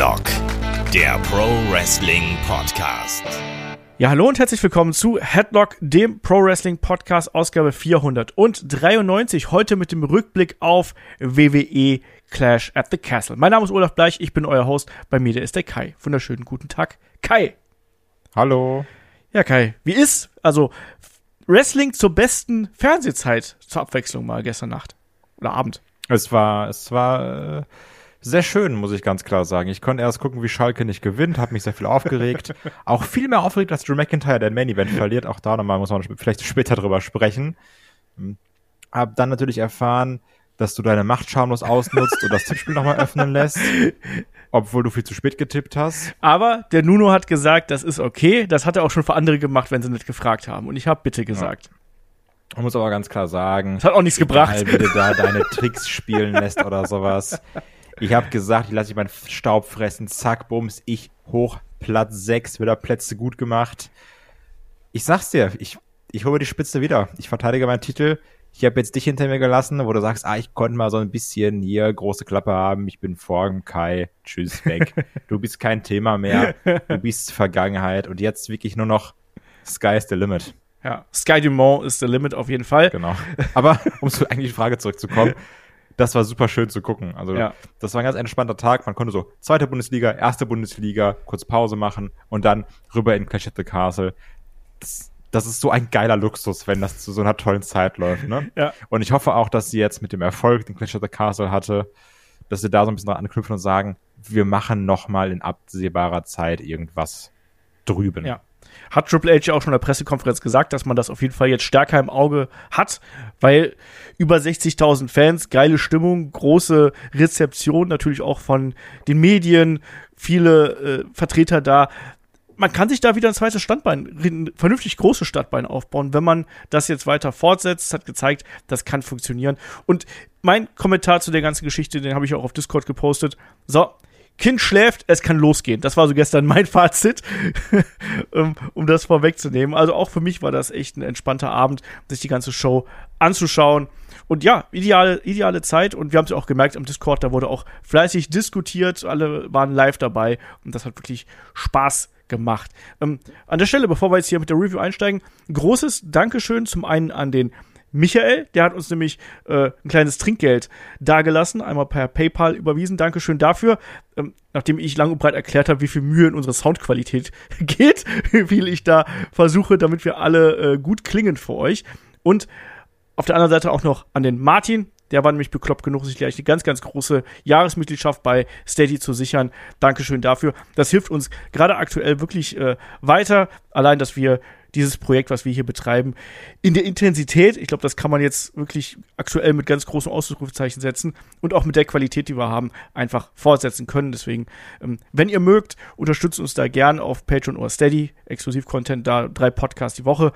Headlock, der Pro Wrestling Podcast. Ja, hallo und herzlich willkommen zu Headlock, dem Pro Wrestling Podcast, Ausgabe 493. Heute mit dem Rückblick auf WWE Clash at the Castle. Mein Name ist Olaf Bleich, ich bin euer Host. Bei mir der ist der Kai. Wunderschönen guten Tag, Kai. Hallo. Ja, Kai, wie ist also Wrestling zur besten Fernsehzeit zur Abwechslung mal gestern Nacht oder Abend? Es war, es war äh, sehr schön, muss ich ganz klar sagen. Ich konnte erst gucken, wie Schalke nicht gewinnt, habe mich sehr viel aufgeregt. auch viel mehr aufgeregt, als Drew McIntyre der Main Event verliert. Auch da nochmal muss man vielleicht später drüber sprechen. Hm. Hab dann natürlich erfahren, dass du deine Macht schamlos ausnutzt und das Tippspiel nochmal öffnen lässt. Obwohl du viel zu spät getippt hast. Aber der Nuno hat gesagt, das ist okay. Das hat er auch schon für andere gemacht, wenn sie nicht gefragt haben. Und ich habe bitte gesagt. Ja. Man muss aber ganz klar sagen, das hat auch nichts gebracht. Wie du da deine Tricks spielen lässt oder sowas. Ich habe gesagt, ich lasse dich meinen Staub fressen. Zack, bums, ich hoch, Platz 6, wieder Plätze gut gemacht. Ich sag's dir, ich, ich hole die Spitze wieder. Ich verteidige meinen Titel. Ich habe jetzt dich hinter mir gelassen, wo du sagst, ah, ich konnte mal so ein bisschen hier große Klappe haben. Ich bin vor Kai. Tschüss, weg. du bist kein Thema mehr. Du bist Vergangenheit. Und jetzt wirklich nur noch Sky is the limit. Ja, Sky Dumont ist the limit auf jeden Fall. Genau. Aber um zu eigentlich die Frage zurückzukommen, das war super schön zu gucken. Also ja. das war ein ganz entspannter Tag. Man konnte so zweite Bundesliga, erste Bundesliga, kurz Pause machen und dann rüber in Clash at the Castle. Das, das ist so ein geiler Luxus, wenn das zu so einer tollen Zeit läuft. Ne? Ja. Und ich hoffe auch, dass sie jetzt mit dem Erfolg, den Clash at the Castle hatte, dass sie da so ein bisschen dran anknüpfen und sagen, wir machen noch mal in absehbarer Zeit irgendwas drüben. Ja hat Triple H ja auch schon in der Pressekonferenz gesagt, dass man das auf jeden Fall jetzt stärker im Auge hat, weil über 60.000 Fans, geile Stimmung, große Rezeption natürlich auch von den Medien, viele äh, Vertreter da. Man kann sich da wieder ein zweites Standbein, ein vernünftig großes Standbein aufbauen, wenn man das jetzt weiter fortsetzt. Hat gezeigt, das kann funktionieren. Und mein Kommentar zu der ganzen Geschichte, den habe ich auch auf Discord gepostet. So, Kind schläft, es kann losgehen. Das war so gestern mein Fazit, um, um das vorwegzunehmen. Also auch für mich war das echt ein entspannter Abend, sich die ganze Show anzuschauen. Und ja, ideale, ideale Zeit. Und wir haben es auch gemerkt am Discord, da wurde auch fleißig diskutiert. Alle waren live dabei. Und das hat wirklich Spaß gemacht. Ähm, an der Stelle, bevor wir jetzt hier mit der Review einsteigen, großes Dankeschön zum einen an den Michael, der hat uns nämlich äh, ein kleines Trinkgeld dagelassen, einmal per PayPal überwiesen. Dankeschön dafür. Ähm, nachdem ich lang und breit erklärt habe, wie viel Mühe in unsere Soundqualität geht, wie viel ich da versuche, damit wir alle äh, gut klingen für euch. Und auf der anderen Seite auch noch an den Martin. Der war nämlich bekloppt genug, sich gleich eine ganz, ganz große Jahresmitgliedschaft bei Steady zu sichern. Dankeschön dafür. Das hilft uns gerade aktuell wirklich äh, weiter. Allein, dass wir dieses Projekt, was wir hier betreiben, in der Intensität, ich glaube, das kann man jetzt wirklich aktuell mit ganz großen Ausrufezeichen setzen und auch mit der Qualität, die wir haben, einfach fortsetzen können. Deswegen, ähm, wenn ihr mögt, unterstützt uns da gern auf Patreon oder Steady, Exklusiv-Content, da drei Podcasts die Woche.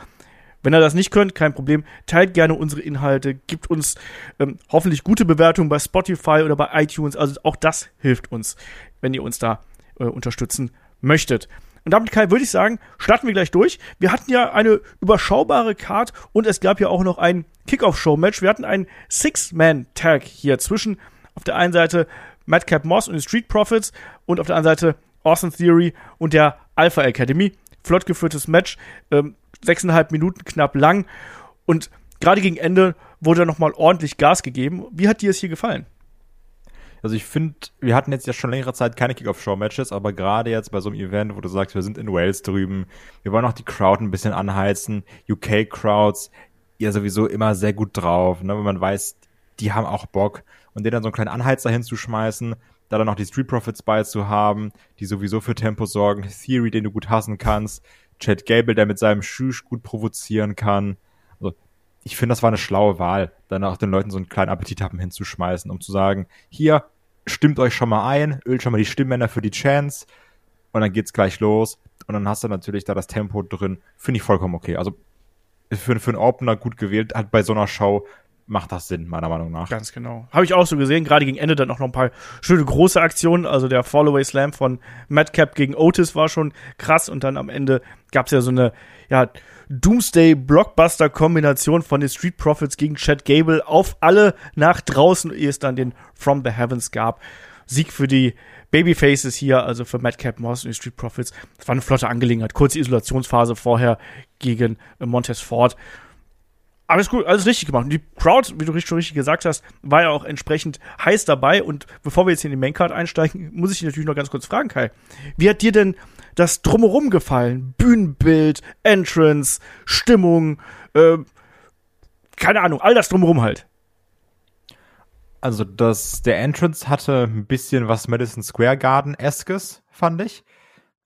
Wenn ihr das nicht könnt, kein Problem. Teilt gerne unsere Inhalte, gibt uns ähm, hoffentlich gute Bewertungen bei Spotify oder bei iTunes. Also auch das hilft uns, wenn ihr uns da äh, unterstützen möchtet. Und damit, Kai, würde ich sagen, starten wir gleich durch. Wir hatten ja eine überschaubare Card und es gab ja auch noch ein Kickoff-Show-Match. Wir hatten einen Six-Man-Tag hier zwischen auf der einen Seite Madcap Moss und den Street Profits und auf der anderen Seite Awesome Theory und der Alpha Academy. Flott geführtes Match, ähm, sechseinhalb Minuten knapp lang und gerade gegen Ende wurde nochmal ordentlich Gas gegeben. Wie hat dir es hier gefallen? Also ich finde, wir hatten jetzt ja schon längere Zeit keine Kick-Off-Show-Matches, aber gerade jetzt bei so einem Event, wo du sagst, wir sind in Wales drüben, wir wollen auch die Crowd ein bisschen anheizen, UK-Crowds, ja sowieso immer sehr gut drauf, ne, wenn man weiß, die haben auch Bock und denen dann so einen kleinen Anheizer hinzuschmeißen, da dann noch die Street Profits bei zu haben, die sowieso für Tempo sorgen, Theory, den du gut hassen kannst, Chad Gable, der mit seinem Schüsch gut provozieren kann. Also, ich finde, das war eine schlaue Wahl, dann auch den Leuten so einen kleinen Appetit haben hinzuschmeißen, um zu sagen, hier, stimmt euch schon mal ein, ölt schon mal die Stimmbänder für die Chance und dann geht's gleich los. Und dann hast du natürlich da das Tempo drin. Finde ich vollkommen okay. Also für, für einen Opener gut gewählt, hat bei so einer Show macht das Sinn, meiner Meinung nach. Ganz genau. Habe ich auch so gesehen. Gerade gegen Ende dann auch noch ein paar schöne große Aktionen. Also der Fallaway Slam von Madcap gegen Otis war schon krass. Und dann am Ende gab's ja so eine, ja, Doomsday-Blockbuster-Kombination von den Street Profits gegen Chad Gable auf alle nach draußen, ehe es dann den From the Heavens gab. Sieg für die Babyfaces hier, also für Madcap Moss und die Street Profits. Das war eine flotte Angelegenheit. Kurze Isolationsphase vorher gegen Montez Ford. Alles gut, alles richtig gemacht. Und die Crowd, wie du schon richtig gesagt hast, war ja auch entsprechend heiß dabei. Und bevor wir jetzt in die Maincard einsteigen, muss ich dich natürlich noch ganz kurz fragen, Kai. Wie hat dir denn das Drumherum gefallen? Bühnenbild, Entrance, Stimmung, äh, keine Ahnung, all das Drumherum halt. Also das, der Entrance hatte ein bisschen was Madison Square Garden-eskes, fand ich.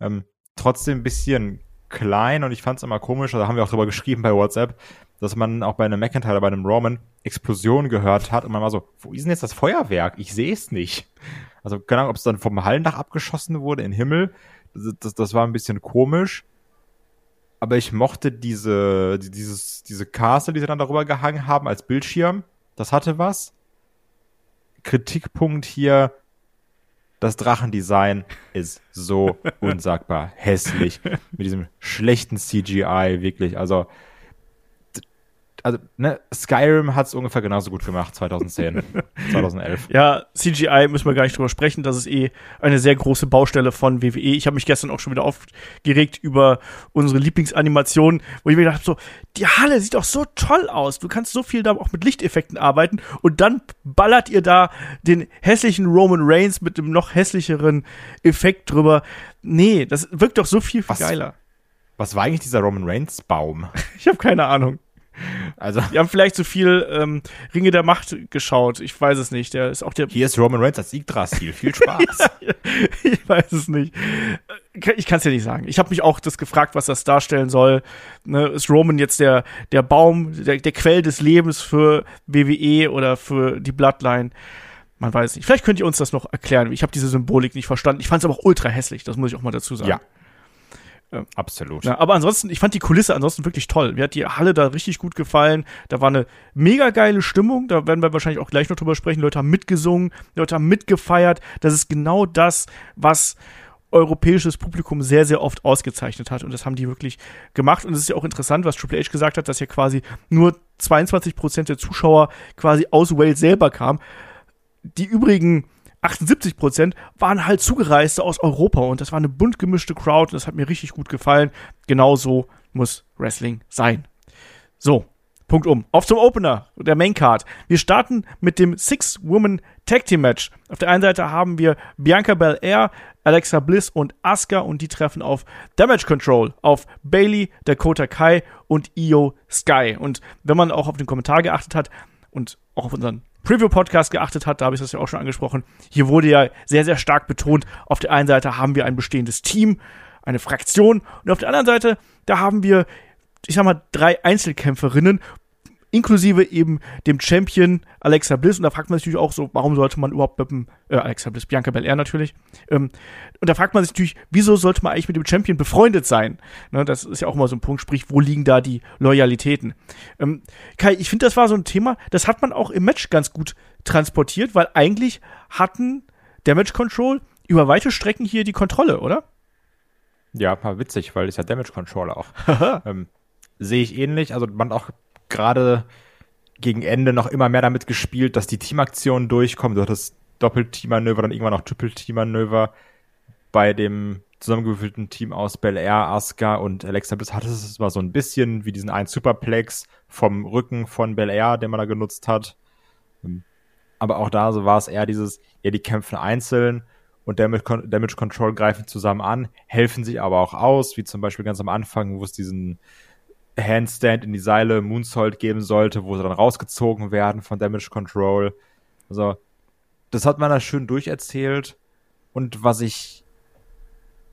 Ähm, trotzdem ein bisschen klein und ich fand es immer komisch, da haben wir auch drüber geschrieben bei WhatsApp, dass man auch bei einem McIntyre, bei einem Roman Explosion gehört hat und man war so, wo ist denn jetzt das Feuerwerk? Ich sehe es nicht. Also keine Ahnung, ob es dann vom Hallendach abgeschossen wurde in den Himmel. Das, das, das war ein bisschen komisch. Aber ich mochte diese, dieses, diese Castle, die sie dann darüber gehangen haben als Bildschirm. Das hatte was. Kritikpunkt hier, das Drachendesign ist so unsagbar hässlich. Mit diesem schlechten CGI, wirklich. Also, also ne, Skyrim hat es ungefähr genauso gut gemacht, 2010, 2011. Ja, CGI müssen wir gar nicht drüber sprechen. Das ist eh eine sehr große Baustelle von WWE. Ich habe mich gestern auch schon wieder aufgeregt über unsere Lieblingsanimation, wo ich mir gedacht habe, so, die Halle sieht doch so toll aus. Du kannst so viel da auch mit Lichteffekten arbeiten und dann ballert ihr da den hässlichen Roman Reigns mit dem noch hässlicheren Effekt drüber. Nee, das wirkt doch so viel, viel Was? geiler. Was war eigentlich dieser Roman Reigns Baum? Ich habe keine Ahnung. Also, Die haben vielleicht zu viel ähm, Ringe der Macht geschaut. Ich weiß es nicht. Der ist auch der. hier ist Roman Reigns als Yggdrasil. Viel Spaß. ich weiß es nicht. Ich kann es ja nicht sagen. Ich habe mich auch das gefragt, was das darstellen soll. Ne, ist Roman jetzt der, der Baum, der, der Quell des Lebens für WWE oder für die Bloodline? Man weiß nicht. Vielleicht könnt ihr uns das noch erklären. Ich habe diese Symbolik nicht verstanden. Ich fand es aber auch ultra hässlich. Das muss ich auch mal dazu sagen. Ja. Absolut. Ja, aber ansonsten, ich fand die Kulisse ansonsten wirklich toll. Mir hat die Halle da richtig gut gefallen. Da war eine mega geile Stimmung. Da werden wir wahrscheinlich auch gleich noch drüber sprechen. Leute haben mitgesungen, Leute haben mitgefeiert. Das ist genau das, was europäisches Publikum sehr, sehr oft ausgezeichnet hat. Und das haben die wirklich gemacht. Und es ist ja auch interessant, was Triple H gesagt hat, dass ja quasi nur 22 Prozent der Zuschauer quasi aus Wales selber kamen. Die übrigen 78 Prozent waren halt Zugereiste aus Europa und das war eine bunt gemischte Crowd und das hat mir richtig gut gefallen. Genauso muss Wrestling sein. So, Punkt um. Auf zum Opener der Main Card. Wir starten mit dem Six-Woman Tag Team Match. Auf der einen Seite haben wir Bianca Belair, Alexa Bliss und Asuka und die treffen auf Damage Control, auf Bailey, Dakota Kai und Io Sky. Und wenn man auch auf den Kommentar geachtet hat und auch auf unseren Preview-Podcast geachtet hat, da habe ich das ja auch schon angesprochen, hier wurde ja sehr, sehr stark betont, auf der einen Seite haben wir ein bestehendes Team, eine Fraktion und auf der anderen Seite, da haben wir, ich sag mal, drei Einzelkämpferinnen, inklusive eben dem Champion Alexa Bliss. Und da fragt man sich natürlich auch so, warum sollte man überhaupt mit dem, äh, Alexa Bliss, Bianca Belair natürlich. Ähm, und da fragt man sich natürlich, wieso sollte man eigentlich mit dem Champion befreundet sein? Ne, das ist ja auch mal so ein Punkt, sprich, wo liegen da die Loyalitäten? Ähm, Kai, ich finde, das war so ein Thema, das hat man auch im Match ganz gut transportiert, weil eigentlich hatten Damage Control über weite Strecken hier die Kontrolle, oder? Ja, war witzig, weil ist ja Damage Controller auch. ähm, Sehe ich ähnlich. Also man auch gerade gegen Ende noch immer mehr damit gespielt, dass die Teamaktionen durchkommen. Du hattest Doppel-Team-Manöver, dann irgendwann noch Triple-Team-Manöver. Bei dem zusammengewürfelten Team aus Bel Air, Asuka und Alexa Bliss hattest es mal so ein bisschen wie diesen einen Superplex vom Rücken von Bel Air, den man da genutzt hat. Aber auch da so war es eher dieses, ja, die kämpfen einzeln und Damage, Damage Control greifen zusammen an, helfen sich aber auch aus, wie zum Beispiel ganz am Anfang, wo es diesen Handstand in die Seile Moonsault geben sollte, wo sie dann rausgezogen werden von Damage Control. Also, das hat man da schön durcherzählt. Und was ich,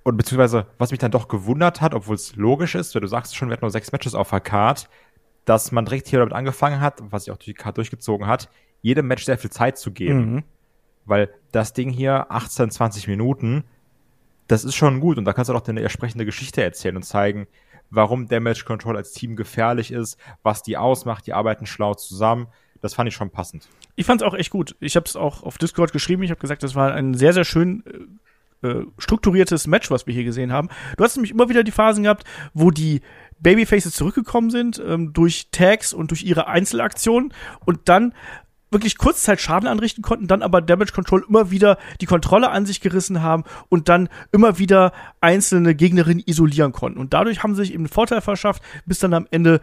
und beziehungsweise, was mich dann doch gewundert hat, obwohl es logisch ist, weil du sagst schon, wir hatten nur sechs Matches auf der Card, dass man direkt hier damit angefangen hat, was sich auch durch die Card durchgezogen hat, jedem Match sehr viel Zeit zu geben. Mhm. Weil das Ding hier, 18, 20 Minuten, das ist schon gut. Und da kannst du doch eine entsprechende Geschichte erzählen und zeigen, warum Damage Control als Team gefährlich ist, was die ausmacht, die arbeiten schlau zusammen. Das fand ich schon passend. Ich fand es auch echt gut. Ich habe es auch auf Discord geschrieben. Ich habe gesagt, das war ein sehr, sehr schön äh, äh, strukturiertes Match, was wir hier gesehen haben. Du hast nämlich immer wieder die Phasen gehabt, wo die Babyfaces zurückgekommen sind ähm, durch Tags und durch ihre Einzelaktionen und dann wirklich kurzzeit Schaden anrichten konnten, dann aber Damage Control immer wieder die Kontrolle an sich gerissen haben und dann immer wieder einzelne Gegnerinnen isolieren konnten. Und dadurch haben sie sich eben einen Vorteil verschafft, bis dann am Ende,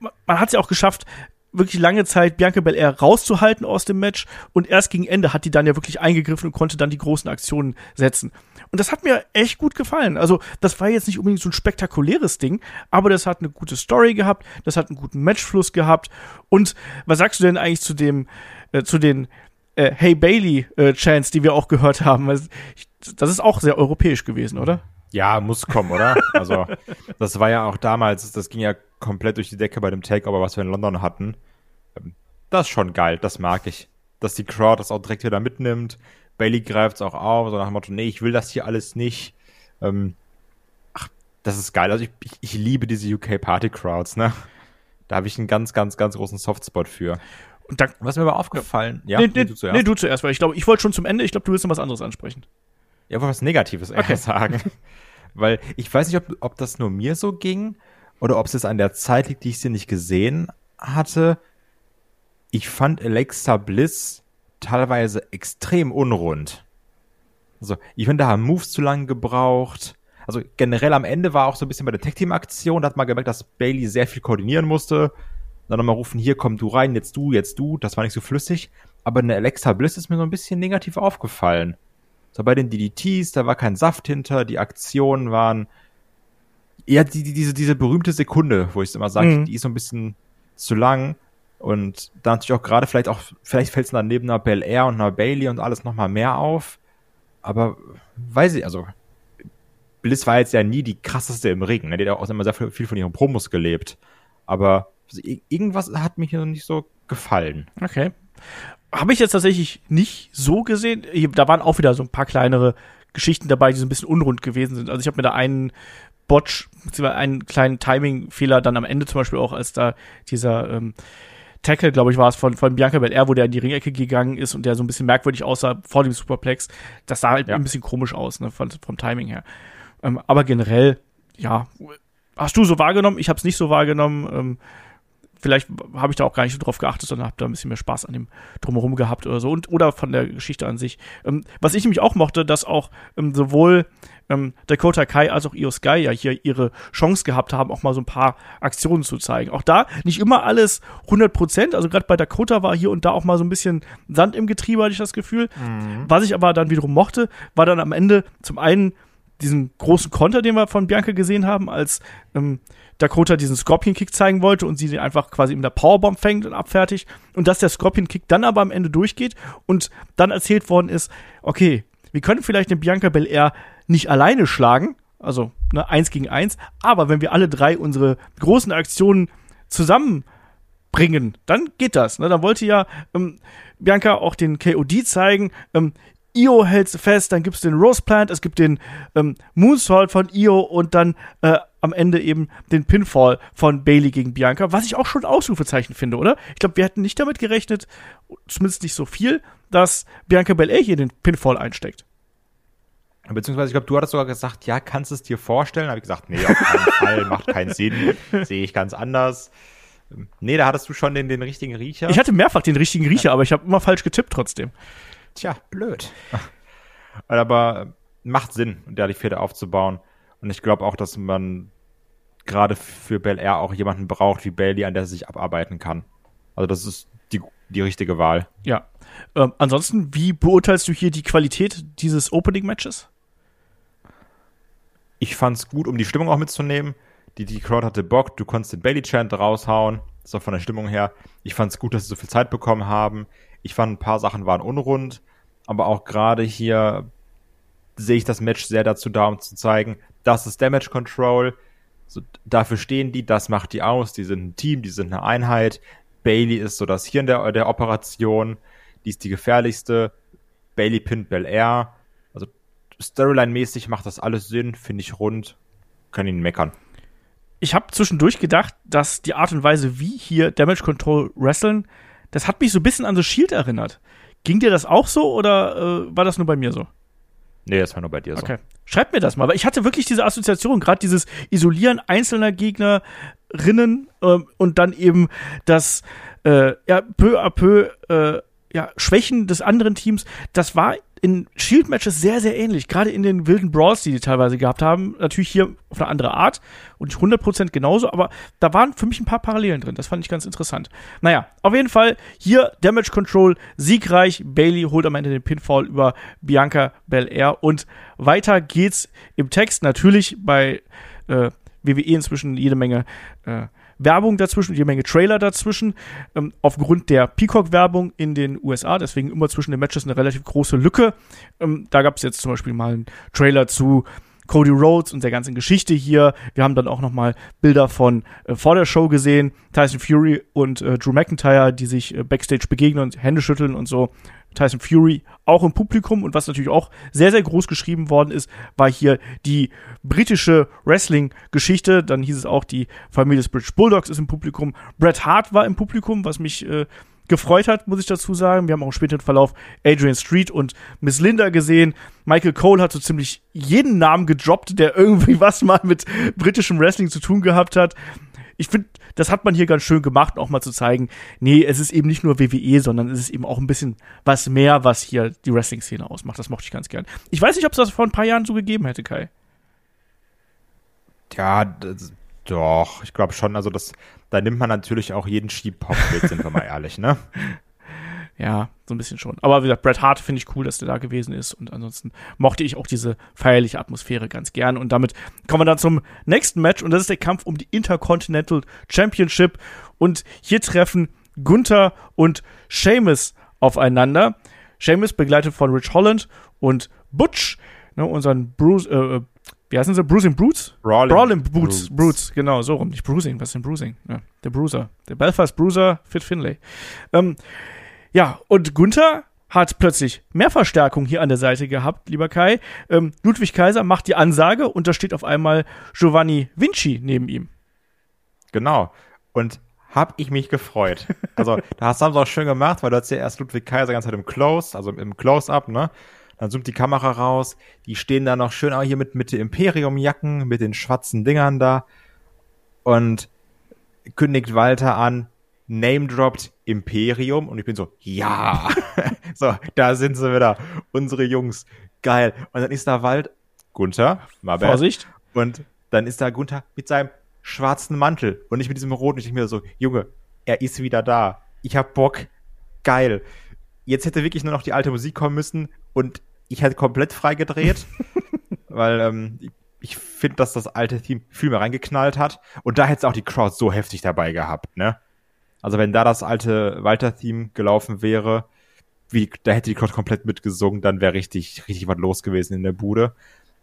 man hat es ja auch geschafft, wirklich lange Zeit Bianca Belair rauszuhalten aus dem Match und erst gegen Ende hat die dann ja wirklich eingegriffen und konnte dann die großen Aktionen setzen. Und das hat mir echt gut gefallen. Also, das war jetzt nicht unbedingt so ein spektakuläres Ding, aber das hat eine gute Story gehabt, das hat einen guten Matchfluss gehabt. Und was sagst du denn eigentlich zu dem, äh, zu den äh, Hey Bailey äh, Chants, die wir auch gehört haben? Das ist auch sehr europäisch gewesen, oder? Ja, muss kommen, oder? Also, das war ja auch damals, das ging ja komplett durch die Decke bei dem Takeover, was wir in London hatten. Ähm, das ist schon geil, das mag ich. Dass die Crowd das auch direkt wieder mitnimmt. Bailey greift es auch auf, so nach dem Motto, nee, ich will das hier alles nicht. Ähm, ach, das ist geil. Also ich, ich, ich liebe diese UK Party Crowds, ne? Da habe ich einen ganz, ganz, ganz großen Softspot für. Und da, was mir aber aufgefallen, ja, nee, nee, du zuerst. Nee, du zuerst, weil ich glaube, ich wollte schon zum Ende, ich glaube, du willst noch was anderes ansprechen. Ja, wollte was Negatives okay. sagen. weil ich weiß nicht, ob, ob das nur mir so ging oder ob es jetzt an der Zeit liegt, die ich sie nicht gesehen hatte. Ich fand Alexa Bliss teilweise extrem unrund. Also, ich finde, da haben Moves zu lange gebraucht. Also generell am Ende war auch so ein bisschen bei der Tech-Team-Aktion, da hat man gemerkt, dass Bailey sehr viel koordinieren musste. Dann nochmal rufen, hier komm du rein, jetzt du, jetzt du. Das war nicht so flüssig. Aber eine Alexa Bliss ist mir so ein bisschen negativ aufgefallen. So bei den DDTs, da war kein Saft hinter, die Aktionen waren ja, die, die, diese, diese berühmte Sekunde, wo ich es immer sage, mhm. die ist so ein bisschen zu lang. Und da natürlich auch gerade vielleicht auch, vielleicht fällt es dann neben einer Bel Air und einer Bailey und alles nochmal mehr auf. Aber weiß ich, also Bliss war jetzt ja nie die krasseste im Ring. Ne? Die hat auch immer sehr viel von ihren Promos gelebt. Aber irgendwas hat mir hier nicht so gefallen. Okay. Habe ich jetzt tatsächlich nicht so gesehen. Da waren auch wieder so ein paar kleinere Geschichten dabei, die so ein bisschen unrund gewesen sind. Also ich habe mir da einen Botch, beziehungsweise einen kleinen Timing-Fehler dann am Ende zum Beispiel auch, als da dieser ähm, Tackle, glaube ich, war es von, von Bianca Belair, wo der in die Ringecke gegangen ist und der so ein bisschen merkwürdig aussah vor dem Superplex. Das sah halt ja. ein bisschen komisch aus, ne, von, vom Timing her. Ähm, aber generell, ja, hast du so wahrgenommen? Ich habe es nicht so wahrgenommen. Ähm, vielleicht habe ich da auch gar nicht so drauf geachtet, sondern habe da ein bisschen mehr Spaß an dem drumherum gehabt oder so und oder von der Geschichte an sich. Ähm, was ich nämlich auch mochte, dass auch ähm, sowohl ähm, Dakota Kai als auch Io Sky ja hier ihre Chance gehabt haben, auch mal so ein paar Aktionen zu zeigen. Auch da nicht immer alles 100 Prozent, also gerade bei Dakota war hier und da auch mal so ein bisschen Sand im Getriebe, hatte ich das Gefühl. Mhm. Was ich aber dann wiederum mochte, war dann am Ende zum einen diesen großen Konter, den wir von Bianca gesehen haben, als ähm, Dakota diesen Scorpion-Kick zeigen wollte und sie den einfach quasi in der Powerbomb fängt und abfertigt. Und dass der Scorpion-Kick dann aber am Ende durchgeht und dann erzählt worden ist, okay, wir können vielleicht den Bianca Belair nicht alleine schlagen, also ne, eins gegen eins, aber wenn wir alle drei unsere großen Aktionen zusammenbringen, dann geht das. Ne? Dann wollte ja ähm, Bianca auch den KOD zeigen. Ähm, Io hält fest, dann gibt es den Rose Plant, es gibt den ähm, Moonsault von Io und dann äh, am Ende eben den Pinfall von Bailey gegen Bianca, was ich auch schon Ausrufezeichen finde, oder? Ich glaube, wir hätten nicht damit gerechnet, zumindest nicht so viel, dass Bianca Belair hier den Pinfall einsteckt. Beziehungsweise, ich glaube, du hattest sogar gesagt, ja, kannst du es dir vorstellen? Habe ich gesagt, nee, auf keinen Fall, macht keinen Sinn, sehe ich ganz anders. Nee, da hattest du schon den, den richtigen Riecher. Ich hatte mehrfach den richtigen Riecher, aber ich habe immer falsch getippt trotzdem. Tja, blöd. aber macht Sinn, da die Pferde aufzubauen. Und ich glaube auch, dass man gerade für Bel Air auch jemanden braucht wie Bailey, an der sie sich abarbeiten kann. Also das ist die, die richtige Wahl. Ja. Ähm, ansonsten, wie beurteilst du hier die Qualität dieses Opening-Matches? Ich fand's gut, um die Stimmung auch mitzunehmen. Die, die Crowd hatte Bock, du konntest den Bailey-Chant raushauen. So von der Stimmung her. Ich fand's gut, dass sie so viel Zeit bekommen haben. Ich fand, ein paar Sachen waren unrund. Aber auch gerade hier sehe ich das Match sehr dazu da, um zu zeigen, das ist Damage Control. So, dafür stehen die, das macht die aus. Die sind ein Team, die sind eine Einheit. Bailey ist so das Hirn der, der Operation. Die ist die gefährlichste. Bailey pinnt Bel Air. Also Storyline-mäßig macht das alles Sinn, finde ich rund. Kann ihn meckern. Ich habe zwischendurch gedacht, dass die Art und Weise, wie hier Damage Control wresteln, das hat mich so ein bisschen an The Shield erinnert. Ging dir das auch so oder äh, war das nur bei mir so? Nee, das war nur bei dir so. Okay. Schreib mir das mal, weil ich hatte wirklich diese Assoziation, gerade dieses Isolieren einzelner Gegnerinnen ähm, und dann eben das äh, ja, peu à peu äh, ja, Schwächen des anderen Teams, das war in Shield-Matches sehr, sehr ähnlich. Gerade in den wilden Brawls, die die teilweise gehabt haben. Natürlich hier auf eine andere Art und 100% genauso, aber da waren für mich ein paar Parallelen drin. Das fand ich ganz interessant. Naja, auf jeden Fall hier Damage Control siegreich. Bailey holt am Ende den Pinfall über Bianca Belair und weiter geht's im Text. Natürlich bei äh, WWE inzwischen jede Menge äh, Werbung dazwischen, jede Menge Trailer dazwischen, ähm, aufgrund der Peacock-Werbung in den USA. Deswegen immer zwischen den Matches eine relativ große Lücke. Ähm, da gab es jetzt zum Beispiel mal einen Trailer zu Cody Rhodes und der ganzen Geschichte hier. Wir haben dann auch noch mal Bilder von äh, vor der Show gesehen. Tyson Fury und äh, Drew McIntyre, die sich äh, backstage begegnen und Hände schütteln und so. Tyson Fury auch im Publikum und was natürlich auch sehr, sehr groß geschrieben worden ist, war hier die britische Wrestling-Geschichte. Dann hieß es auch, die Familie des British Bulldogs ist im Publikum. Bret Hart war im Publikum, was mich äh, gefreut hat, muss ich dazu sagen. Wir haben auch im späteren Verlauf Adrian Street und Miss Linda gesehen. Michael Cole hat so ziemlich jeden Namen gedroppt, der irgendwie was mal mit britischem Wrestling zu tun gehabt hat. Ich finde, das hat man hier ganz schön gemacht, auch mal zu zeigen, nee, es ist eben nicht nur WWE, sondern es ist eben auch ein bisschen was mehr, was hier die Wrestling-Szene ausmacht. Das mochte ich ganz gern. Ich weiß nicht, ob es das vor ein paar Jahren so gegeben hätte, Kai. Ja, das, doch, ich glaube schon. Also das, da nimmt man natürlich auch jeden Schiebpop mit, sind wir mal ehrlich, ne? Ja, so ein bisschen schon. Aber wie gesagt, Bret Hart finde ich cool, dass der da gewesen ist. Und ansonsten mochte ich auch diese feierliche Atmosphäre ganz gern. Und damit kommen wir dann zum nächsten Match. Und das ist der Kampf um die Intercontinental Championship. Und hier treffen Gunther und Sheamus aufeinander. Sheamus begleitet von Rich Holland und Butch, ne, unseren Bruce, äh wie heißen sie? Bruising Brutes? Brawling, Brawling Boots. Brutes, genau, so rum. Nicht Bruising, was ist denn Bruising? Ja, der Bruiser. Der Belfast Bruiser, Fit Finlay. Ähm, ja, und Gunther hat plötzlich mehr Verstärkung hier an der Seite gehabt, lieber Kai. Ähm, Ludwig Kaiser macht die Ansage und da steht auf einmal Giovanni Vinci neben ihm. Genau. Und hab ich mich gefreut. Also, da hast du auch schön gemacht, weil du hast ja erst Ludwig Kaiser die ganze Zeit im Close, also im Close-Up, ne? Dann zoomt die Kamera raus. Die stehen da noch schön auch hier mit, mit den Imperium-Jacken, mit den schwarzen Dingern da. Und kündigt Walter an, name droppt Imperium und ich bin so, ja, so, da sind sie wieder, unsere Jungs, geil. Und dann ist da Wald, Gunther, mal Vorsicht. Und dann ist da Gunther mit seinem schwarzen Mantel und nicht mit diesem roten. Ich denke mir so, Junge, er ist wieder da. Ich hab Bock, geil. Jetzt hätte wirklich nur noch die alte Musik kommen müssen und ich hätte komplett freigedreht, weil ähm, ich, finde, dass das alte Team viel mehr reingeknallt hat und da hätte es auch die Crowd so heftig dabei gehabt, ne? Also wenn da das alte Walter-Theme gelaufen wäre, wie, da hätte die Crowd komplett mitgesungen, dann wäre richtig, richtig was los gewesen in der Bude.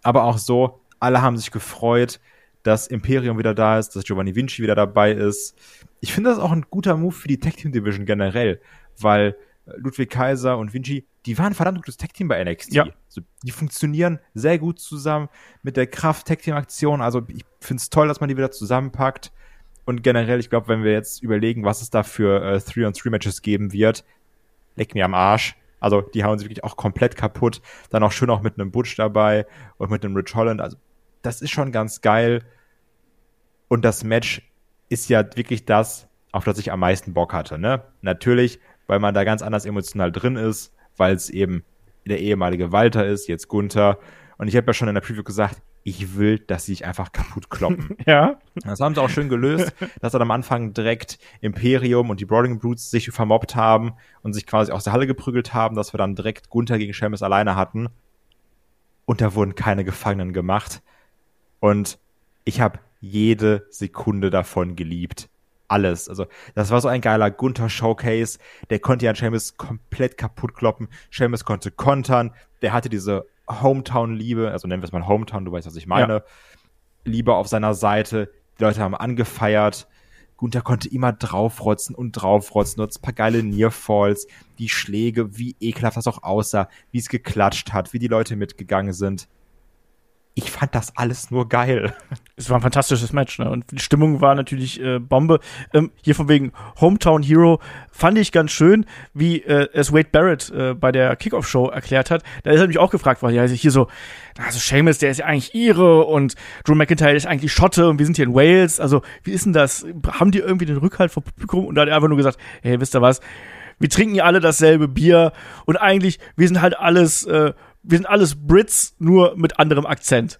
Aber auch so, alle haben sich gefreut, dass Imperium wieder da ist, dass Giovanni Vinci wieder dabei ist. Ich finde das auch ein guter Move für die Tag Team Division generell, weil Ludwig Kaiser und Vinci, die waren verdammt gutes Tag Team bei NXT. Ja. Also, die funktionieren sehr gut zusammen mit der Kraft Tag Team Aktion. Also ich finde es toll, dass man die wieder zusammenpackt. Und generell, ich glaube, wenn wir jetzt überlegen, was es da für äh, 3-on-3-Matches geben wird, leck mir am Arsch. Also die hauen sie wirklich auch komplett kaputt. Dann auch schön auch mit einem Butch dabei und mit einem Rich Holland. Also das ist schon ganz geil. Und das Match ist ja wirklich das, auf das ich am meisten Bock hatte. Ne? Natürlich, weil man da ganz anders emotional drin ist, weil es eben der ehemalige Walter ist, jetzt Gunther. Und ich habe ja schon in der Preview gesagt, ich will, dass sie sich einfach kaputt kloppen. ja. Das haben sie auch schön gelöst, dass dann am Anfang direkt Imperium und die Brawling Brutes sich vermobbt haben und sich quasi aus der Halle geprügelt haben, dass wir dann direkt Gunther gegen Sheamus alleine hatten. Und da wurden keine Gefangenen gemacht. Und ich habe jede Sekunde davon geliebt. Alles. Also, das war so ein geiler Gunther-Showcase. Der konnte ja Sheamus komplett kaputt kloppen. Sheamus konnte kontern. Der hatte diese Hometown-Liebe, also nennen wir es mal Hometown, du weißt, was ich meine, ja. Liebe auf seiner Seite. Die Leute haben angefeiert. Gunther konnte immer draufrotzen und draufrotzen. Hattest ein paar geile Nearfalls, die Schläge, wie ekelhaft das auch aussah, wie es geklatscht hat, wie die Leute mitgegangen sind. Ich fand das alles nur geil. es war ein fantastisches Match, ne? Und die Stimmung war natürlich äh, Bombe. Ähm, hier von wegen Hometown Hero fand ich ganz schön, wie äh, es Wade Barrett äh, bei der Kickoff-Show erklärt hat. Da ist er mich auch gefragt worden, ja, also hier so, also Seamus, der ist ja eigentlich Ire und Drew McIntyre ist eigentlich Schotte und wir sind hier in Wales. Also, wie ist denn das? Haben die irgendwie den Rückhalt vom Publikum? Und da hat er einfach nur gesagt, hey, wisst ihr was? Wir trinken ja alle dasselbe Bier und eigentlich, wir sind halt alles, äh, wir sind alles Brits, nur mit anderem Akzent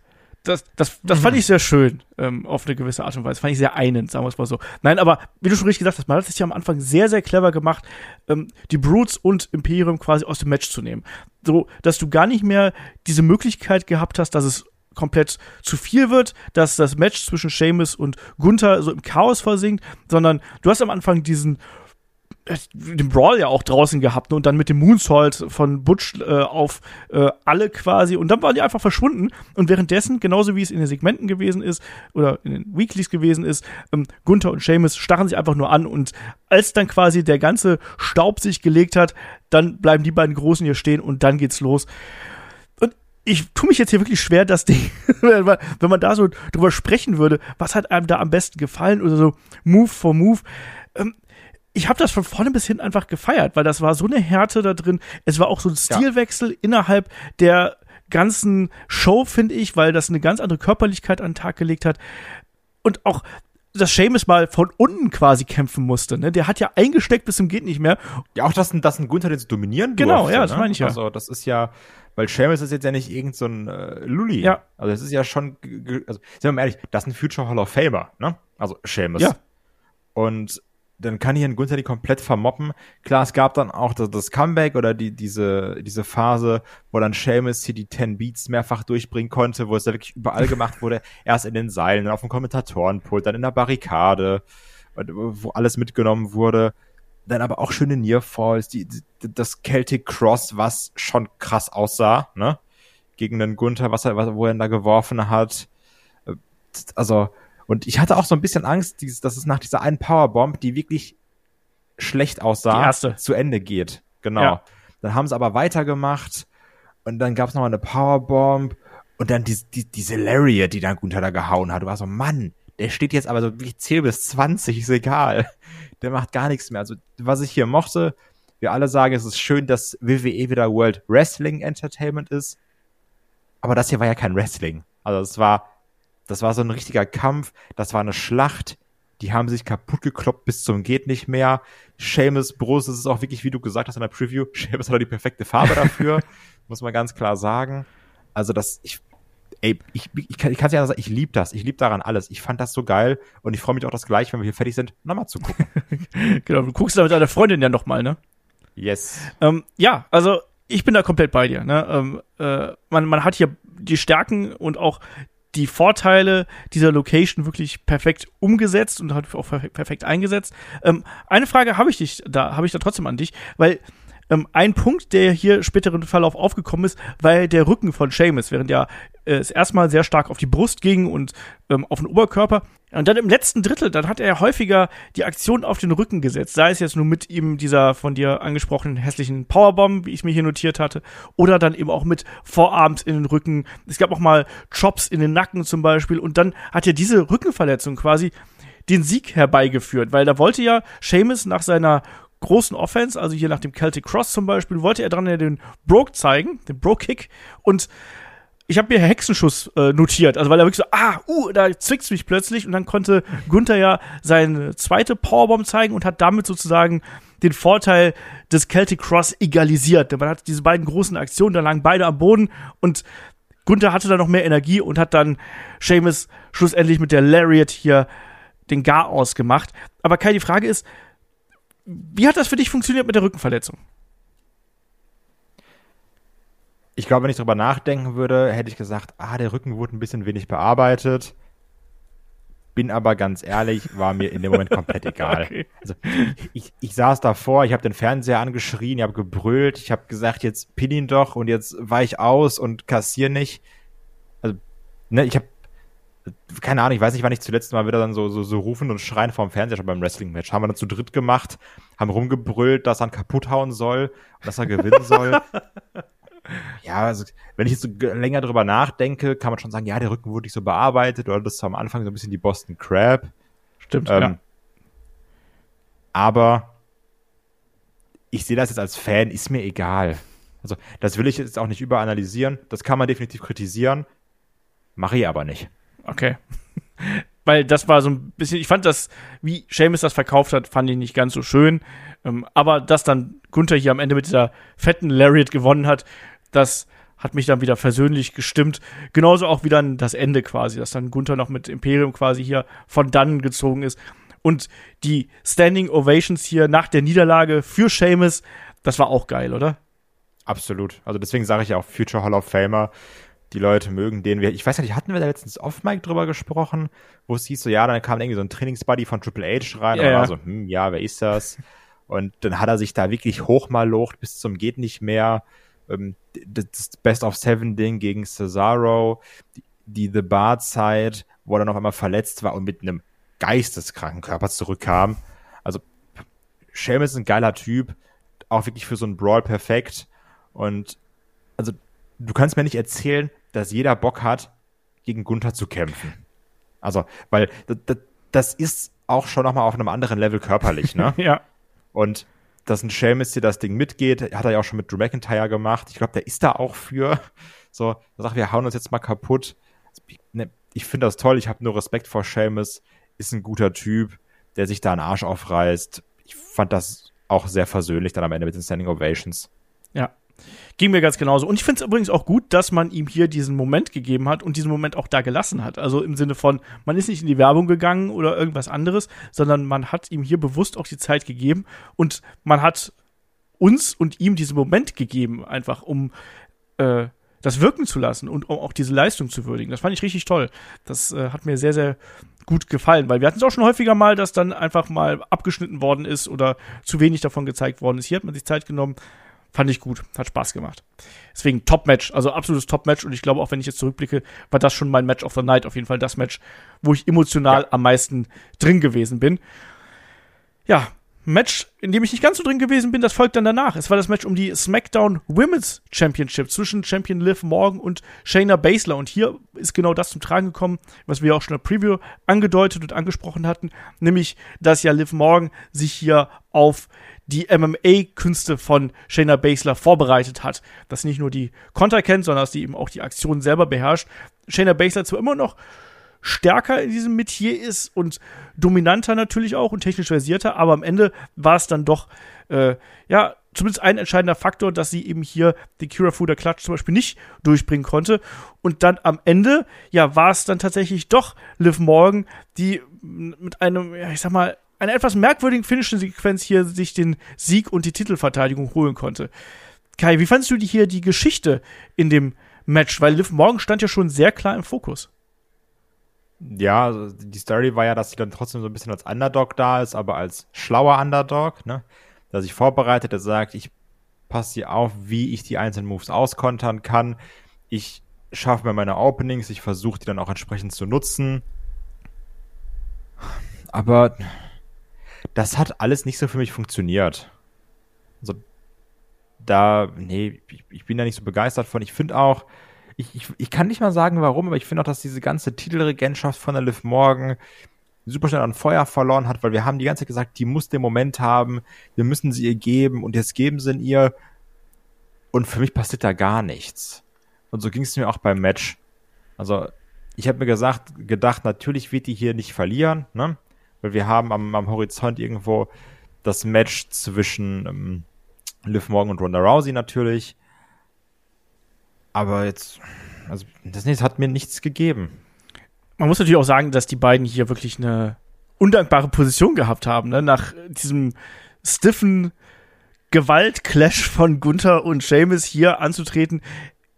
das, das, das fand ich sehr schön, ähm, auf eine gewisse Art und Weise. Fand ich sehr einend, sagen wir es mal so. Nein, aber wie du schon richtig gesagt hast, man hat es ja am Anfang sehr, sehr clever gemacht, ähm, die Brutes und Imperium quasi aus dem Match zu nehmen. So, dass du gar nicht mehr diese Möglichkeit gehabt hast, dass es komplett zu viel wird, dass das Match zwischen Seamus und Gunther so im Chaos versinkt, sondern du hast am Anfang diesen den Brawl ja auch draußen gehabt ne? und dann mit dem Moonsault von Butch äh, auf äh, alle quasi und dann waren die einfach verschwunden und währenddessen, genauso wie es in den Segmenten gewesen ist oder in den Weeklies gewesen ist, ähm, Gunther und Seamus starren sich einfach nur an und als dann quasi der ganze Staub sich gelegt hat, dann bleiben die beiden Großen hier stehen und dann geht's los Und ich tue mich jetzt hier wirklich schwer, das Ding, wenn man da so drüber sprechen würde, was hat einem da am besten gefallen oder so Move for Move. Ähm, ich habe das von vorne bis hinten einfach gefeiert, weil das war so eine Härte da drin. Es war auch so ein Stilwechsel ja. innerhalb der ganzen Show, finde ich, weil das eine ganz andere Körperlichkeit an den Tag gelegt hat. Und auch, dass Seamus mal von unten quasi kämpfen musste. Ne? Der hat ja eingesteckt bis zum geht nicht mehr. Ja, auch dass, dass ein Gunther den zu dominieren Genau, durfte, ja, das ne? meine ich ja. Also das ist ja, weil Seamus ist jetzt ja nicht irgend so ein äh, Lully. Ja. Also das ist ja schon, also sind wir mal ehrlich, das ist ein Future Hall of Famer, ne? Also Seamus. Ja. Und dann kann hier ein Gunther die komplett vermoppen. Klar, es gab dann auch das, das Comeback oder die, diese, diese Phase, wo dann Seamus hier die 10 Beats mehrfach durchbringen konnte, wo es da wirklich überall gemacht wurde. Erst in den Seilen, dann auf dem Kommentatorenpult, dann in der Barrikade, wo alles mitgenommen wurde. Dann aber auch schöne Nearfalls, die, die, das Celtic Cross, was schon krass aussah, ne? Gegen den Gunther, was er, was, wo er ihn da geworfen hat. Also, und ich hatte auch so ein bisschen Angst, dieses, dass es nach dieser einen Powerbomb, die wirklich schlecht aussah, zu Ende geht. Genau. Ja. Dann haben sie aber weitergemacht und dann gab es noch eine Powerbomb und dann die, die, diese Lariat, die dann Gunther da gehauen hat. Du war so, Mann, der steht jetzt aber so wirklich 10 bis 20, ist egal. Der macht gar nichts mehr. Also, was ich hier mochte, wir alle sagen, es ist schön, dass WWE wieder World Wrestling Entertainment ist. Aber das hier war ja kein Wrestling. Also, es war das war so ein richtiger Kampf, das war eine Schlacht. Die haben sich kaputt gekloppt bis zum geht nicht mehr. Seamus Bros, das ist auch wirklich, wie du gesagt hast in der Preview, Seamus hat die perfekte Farbe dafür, muss man ganz klar sagen. Also das, ich, ey, ich, ich kann es ja sagen, ich liebe das. Ich liebe daran alles. Ich fand das so geil und ich freue mich auch das gleich, wenn wir hier fertig sind, nochmal zu gucken. genau, du guckst da mit deiner Freundin ja nochmal, ne? Yes. Ähm, ja, also ich bin da komplett bei dir. Ne? Ähm, äh, man, man hat hier die Stärken und auch die Vorteile dieser Location wirklich perfekt umgesetzt und hat auch perfekt eingesetzt. Ähm, eine Frage habe ich dich da, habe ich da trotzdem an dich, weil ähm, ein Punkt, der hier späteren Verlauf aufgekommen ist, weil der Rücken von Seamus, während ja äh, es erstmal sehr stark auf die Brust ging und ähm, auf den Oberkörper. Und dann im letzten Drittel, dann hat er häufiger die Aktion auf den Rücken gesetzt. Sei es jetzt nur mit ihm dieser von dir angesprochenen hässlichen Powerbomb, wie ich mir hier notiert hatte, oder dann eben auch mit Vorabend in den Rücken. Es gab auch mal Chops in den Nacken zum Beispiel. Und dann hat er diese Rückenverletzung quasi den Sieg herbeigeführt, weil da wollte ja Seamus nach seiner großen Offense, also hier nach dem Celtic Cross zum Beispiel, wollte er dran ja den Broke zeigen, den Broke-Kick und ich habe mir Hexenschuss äh, notiert, also weil er wirklich so, ah, uh, da zwickt's mich plötzlich und dann konnte Gunther ja seine zweite Powerbomb zeigen und hat damit sozusagen den Vorteil des Celtic Cross egalisiert. Man hat diese beiden großen Aktionen, da lagen beide am Boden und Gunther hatte dann noch mehr Energie und hat dann Seamus schlussendlich mit der Lariat hier den Gar ausgemacht. Aber Kai, die Frage ist, wie hat das für dich funktioniert mit der Rückenverletzung? Ich glaube, wenn ich darüber nachdenken würde, hätte ich gesagt, ah, der Rücken wurde ein bisschen wenig bearbeitet. Bin aber ganz ehrlich, war mir in dem Moment komplett egal. Okay. Also, ich, ich saß davor, ich habe den Fernseher angeschrien, ich habe gebrüllt, ich habe gesagt, jetzt pin ihn doch und jetzt weich aus und kassier nicht. Also, ne, ich habe keine Ahnung, ich weiß nicht, wann ich zuletzt mal wieder dann so, so, so rufen und schreien vorm Fernseher schon beim Wrestling-Match. Haben wir dann zu dritt gemacht, haben rumgebrüllt, dass er ihn kaputt hauen soll, dass er gewinnen soll. ja, also, wenn ich jetzt so länger drüber nachdenke, kann man schon sagen, ja, der Rücken wurde nicht so bearbeitet oder das war am Anfang so ein bisschen die Boston Crab. Stimmt, Ähm, ja. Aber ich sehe das jetzt als Fan, ist mir egal. Also, das will ich jetzt auch nicht überanalysieren. Das kann man definitiv kritisieren. Mache ich aber nicht. Okay. Weil das war so ein bisschen, ich fand das, wie Seamus das verkauft hat, fand ich nicht ganz so schön. Ähm, aber dass dann Gunther hier am Ende mit dieser fetten Lariat gewonnen hat, das hat mich dann wieder versöhnlich gestimmt. Genauso auch wie dann das Ende quasi, dass dann Gunther noch mit Imperium quasi hier von dannen gezogen ist. Und die Standing Ovations hier nach der Niederlage für Seamus, das war auch geil, oder? Absolut. Also deswegen sage ich auch Future Hall of Famer. Die Leute mögen den. Wir, ich weiß nicht, hatten wir da letztens off-Mic drüber gesprochen, wo es hieß so, ja, dann kam irgendwie so ein Trainingsbuddy von Triple H rein Ja, und ja. war so, hm, ja, wer ist das? Und dann hat er sich da wirklich hochmalocht bis zum geht nicht mehr. Ähm, das Best of Seven Ding gegen Cesaro, die, The Bar Zeit, wo er dann auf einmal verletzt war und mit einem geisteskranken Körper zurückkam. Also Sheamus ist ein geiler Typ, auch wirklich für so einen Brawl perfekt. Und also du kannst mir nicht erzählen, dass jeder Bock hat, gegen Gunther zu kämpfen. Also, weil das, ist auch schon nochmal auf einem anderen Level körperlich, ne? Ja. Und dass ein Sheamus dir das Ding mitgeht, hat er ja auch schon mit Drew McIntyre gemacht. Ich glaube, der ist da auch für. So, da sagt, wir hauen uns jetzt mal kaputt. Ne, Ich finde das toll, ich habe nur Respekt vor Sheamus. Ist ein guter Typ, der sich da einen Arsch aufreißt. Ich fand das auch sehr versöhnlich dann am Ende mit den Standing Ovations. Ja. Ging mir ganz genauso. Und ich finde es übrigens auch gut, dass man ihm hier diesen Moment gegeben hat und diesen Moment auch da gelassen hat. Also im Sinne von, man ist nicht in die Werbung gegangen oder irgendwas anderes, sondern man hat ihm hier bewusst auch die Zeit gegeben und man hat uns und ihm diesen Moment gegeben, einfach um äh, das wirken zu lassen und um auch diese Leistung zu würdigen. Das fand ich richtig toll. Das äh, hat mir sehr, sehr gut gefallen, weil wir hatten es auch schon häufiger mal, dass dann einfach mal abgeschnitten worden ist oder zu wenig davon gezeigt worden ist. Hier hat man sich Zeit genommen. Fand ich gut, hat Spaß gemacht. Deswegen Top-Match, also absolutes Top-Match und ich glaube auch, wenn ich jetzt zurückblicke, war das schon mein Match of the Night, auf jeden Fall das Match, wo ich emotional am meisten drin gewesen bin. Ja, Match, in dem ich nicht ganz so drin gewesen bin, das folgt dann danach. Es war das Match um die SmackDown Women's Championship zwischen Champion Liv Morgan und Shayna Baszler. Und hier ist genau das zum Tragen gekommen, was wir auch schon in der Preview angedeutet und angesprochen hatten, nämlich, dass ja Liv Morgan sich hier auf die MMA-Künste von Shayna Baszler vorbereitet hat. Dass sie nicht nur die Konter kennt, sondern dass sie eben auch die Aktion selber beherrscht. Shayna Baszler zwar immer noch stärker in diesem Metier ist und dominanter natürlich auch und technisch versierter, aber am Ende war es dann doch, äh, ja, zumindest ein entscheidender Faktor, dass sie eben hier die Kira Fuder Klatsch zum Beispiel nicht durchbringen konnte. Und dann am Ende, ja, war es dann tatsächlich doch Liv Morgan, die mit einem, ja, ich sag mal, einer etwas merkwürdigen finnischen Sequenz hier sich den Sieg und die Titelverteidigung holen konnte. Kai, wie fandest du die hier die Geschichte in dem Match? Weil Liv Morgan stand ja schon sehr klar im Fokus. Ja, also die Story war ja, dass sie dann trotzdem so ein bisschen als Underdog da ist, aber als schlauer Underdog, ne? Der sich vorbereitet, der sagt, ich passe sie auf, wie ich die einzelnen Moves auskontern kann. Ich schaffe mir meine Openings, ich versuche die dann auch entsprechend zu nutzen. Aber das hat alles nicht so für mich funktioniert. Also da, nee, ich, ich bin da nicht so begeistert von. Ich finde auch, ich, ich, ich kann nicht mal sagen, warum, aber ich finde auch, dass diese ganze Titelregentschaft von der Liv Morgan super schnell an Feuer verloren hat, weil wir haben die ganze Zeit gesagt, die muss den Moment haben, wir müssen sie ihr geben und jetzt geben sie ihr. Und für mich passiert da gar nichts. Und so ging es mir auch beim Match. Also, ich habe mir gesagt, gedacht, natürlich wird die hier nicht verlieren, ne? Weil wir haben am, am Horizont irgendwo das Match zwischen ähm, Liv Morgan und Ronda Rousey natürlich. Aber jetzt, also das, hat mir nichts gegeben. Man muss natürlich auch sagen, dass die beiden hier wirklich eine undankbare Position gehabt haben, ne? Nach diesem stiffen Gewaltclash von Gunther und Sheamus hier anzutreten.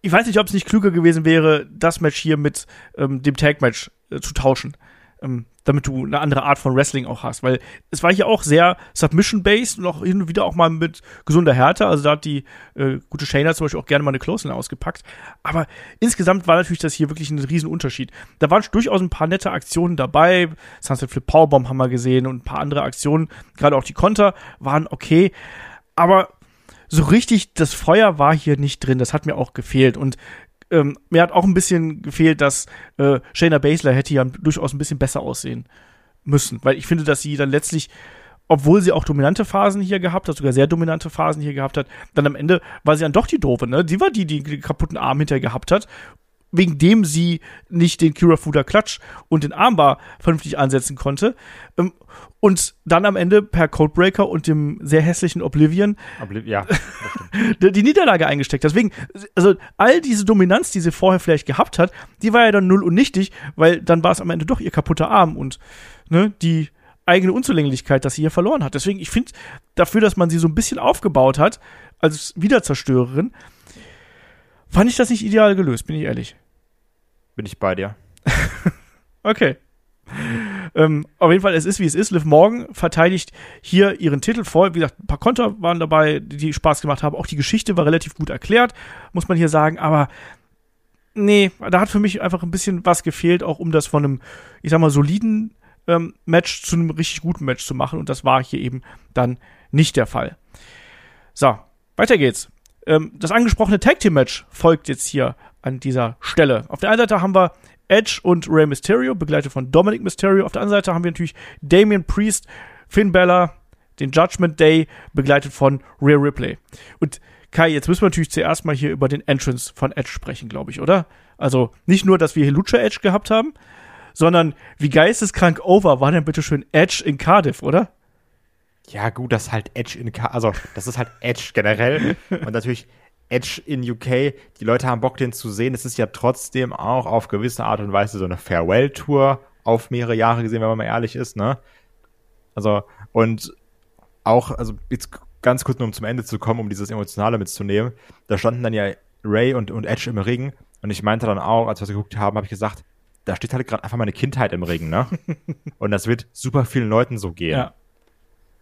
Ich weiß nicht, ob es nicht klüger gewesen wäre, das Match hier mit ähm, dem Tag-Match äh, zu tauschen. Ähm, damit du eine andere Art von Wrestling auch hast. Weil es war hier auch sehr Submission-based und auch hin und wieder auch mal mit gesunder Härte. Also da hat die äh, gute Shayna zum Beispiel auch gerne mal eine Clothesline ausgepackt. Aber insgesamt war natürlich das hier wirklich ein Riesenunterschied. Da waren durchaus ein paar nette Aktionen dabei. Sunset Flip Powerbomb haben wir gesehen und ein paar andere Aktionen. Gerade auch die Konter waren okay. Aber so richtig das Feuer war hier nicht drin. Das hat mir auch gefehlt. Und ähm, mir hat auch ein bisschen gefehlt, dass äh, Shayna Baszler hätte ja durchaus ein bisschen besser aussehen müssen. Weil ich finde, dass sie dann letztlich obwohl sie auch dominante Phasen hier gehabt hat, sogar sehr dominante Phasen hier gehabt hat, dann am Ende war sie dann doch die Doofe, ne? Sie war die, die den kaputten Arm hinterher gehabt hat, wegen dem sie nicht den Kirafuda Klatsch und den Armbar vernünftig ansetzen konnte. Ähm, und dann am Ende per Codebreaker und dem sehr hässlichen Oblivion Obliv ja, die Niederlage eingesteckt. Deswegen, also all diese Dominanz, die sie vorher vielleicht gehabt hat, die war ja dann null und nichtig, weil dann war es am Ende doch ihr kaputter Arm und ne, die eigene Unzulänglichkeit, dass sie hier verloren hat. Deswegen, ich finde dafür, dass man sie so ein bisschen aufgebaut hat, als Wiederzerstörerin, fand ich das nicht ideal gelöst, bin ich ehrlich. Bin ich bei dir. okay. Ähm, auf jeden Fall, es ist wie es ist. Liv Morgan verteidigt hier ihren Titel voll. Wie gesagt, ein paar Konter waren dabei, die Spaß gemacht haben. Auch die Geschichte war relativ gut erklärt, muss man hier sagen. Aber nee, da hat für mich einfach ein bisschen was gefehlt, auch um das von einem, ich sag mal, soliden ähm, Match zu einem richtig guten Match zu machen. Und das war hier eben dann nicht der Fall. So, weiter geht's. Ähm, das angesprochene Tag Team Match folgt jetzt hier an dieser Stelle. Auf der einen Seite haben wir Edge und Rey Mysterio, begleitet von Dominic Mysterio. Auf der anderen Seite haben wir natürlich Damian Priest, Finn Bella, den Judgment Day, begleitet von Rhea Ripley. Und Kai, jetzt müssen wir natürlich zuerst mal hier über den Entrance von Edge sprechen, glaube ich, oder? Also nicht nur, dass wir hier Lucha Edge gehabt haben, sondern wie geisteskrank over war denn bitte schön Edge in Cardiff, oder? Ja, gut, das ist halt Edge in also das ist halt Edge generell und natürlich Edge in UK. Die Leute haben Bock, den zu sehen. Es ist ja trotzdem auch auf gewisse Art und Weise so eine Farewell-Tour auf mehrere Jahre gesehen, wenn man mal ehrlich ist, ne? Also, und auch, also jetzt ganz kurz nur um zum Ende zu kommen, um dieses Emotionale mitzunehmen. Da standen dann ja Ray und, und Edge im Ring und ich meinte dann auch, als wir das geguckt haben, habe ich gesagt, da steht halt gerade einfach meine Kindheit im Ring, ne? und das wird super vielen Leuten so gehen, ja.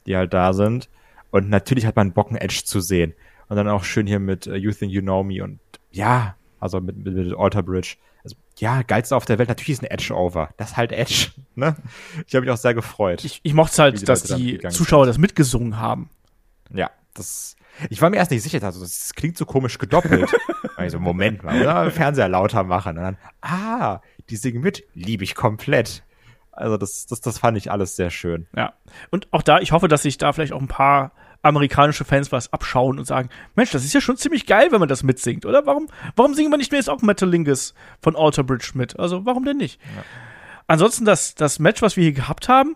Die halt da sind. Und natürlich hat man Bock, einen Edge zu sehen. Und dann auch schön hier mit uh, You Think You Know Me und ja, also mit, mit, mit Alter Bridge. Also, ja, geilste auf der Welt. Natürlich ist ein Edge over. Das ist halt Edge, ne? Ich habe mich auch sehr gefreut. Ich, ich mochte halt, die dass die Zuschauer sind. das mitgesungen haben. Ja, das. Ich war mir erst nicht sicher, also das klingt so komisch gedoppelt. also, Moment mal, oder? Fernseher lauter machen. Und dann, ah, die singen mit, liebe ich komplett. Also das, das, das fand ich alles sehr schön. Ja. Und auch da, ich hoffe, dass sich da vielleicht auch ein paar amerikanische Fans was abschauen und sagen, Mensch, das ist ja schon ziemlich geil, wenn man das mitsingt, oder? Warum, warum singen wir nicht mehr jetzt auch Metalingus von Alter Bridge mit? Also warum denn nicht? Ja. Ansonsten das, das Match, was wir hier gehabt haben,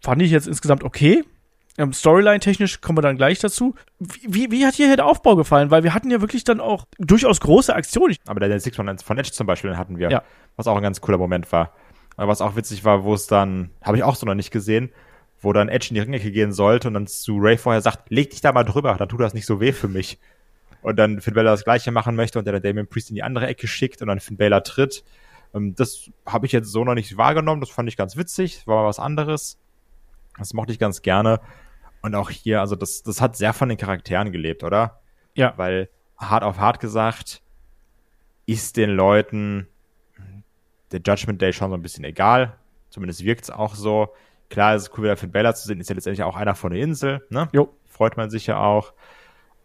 fand ich jetzt insgesamt okay. Ähm, Storyline-technisch kommen wir dann gleich dazu. Wie, wie hat hier der Aufbau gefallen? Weil wir hatten ja wirklich dann auch durchaus große Aktionen. Aber der Six von, von Edge zum Beispiel hatten wir, ja. was auch ein ganz cooler Moment war. Aber was auch witzig war, wo es dann, habe ich auch so noch nicht gesehen, wo dann Edge in die Ringecke gehen sollte und dann zu Ray vorher sagt, leg dich da mal drüber, dann tut das nicht so weh für mich. Und dann Finn Balor das gleiche machen möchte und der dann Damien Priest in die andere Ecke schickt und dann Finn Balor tritt. Ähm, das habe ich jetzt so noch nicht wahrgenommen, das fand ich ganz witzig, war was anderes. Das mochte ich ganz gerne. Und auch hier, also das, das hat sehr von den Charakteren gelebt, oder? Ja. Weil hart auf hart gesagt, ist den Leuten der Judgment Day schon so ein bisschen egal. Zumindest wirkt es auch so. Klar, es ist cool, wieder Finn Bella zu sehen, ist ja letztendlich auch einer von der Insel, ne? Jo. Freut man sich ja auch.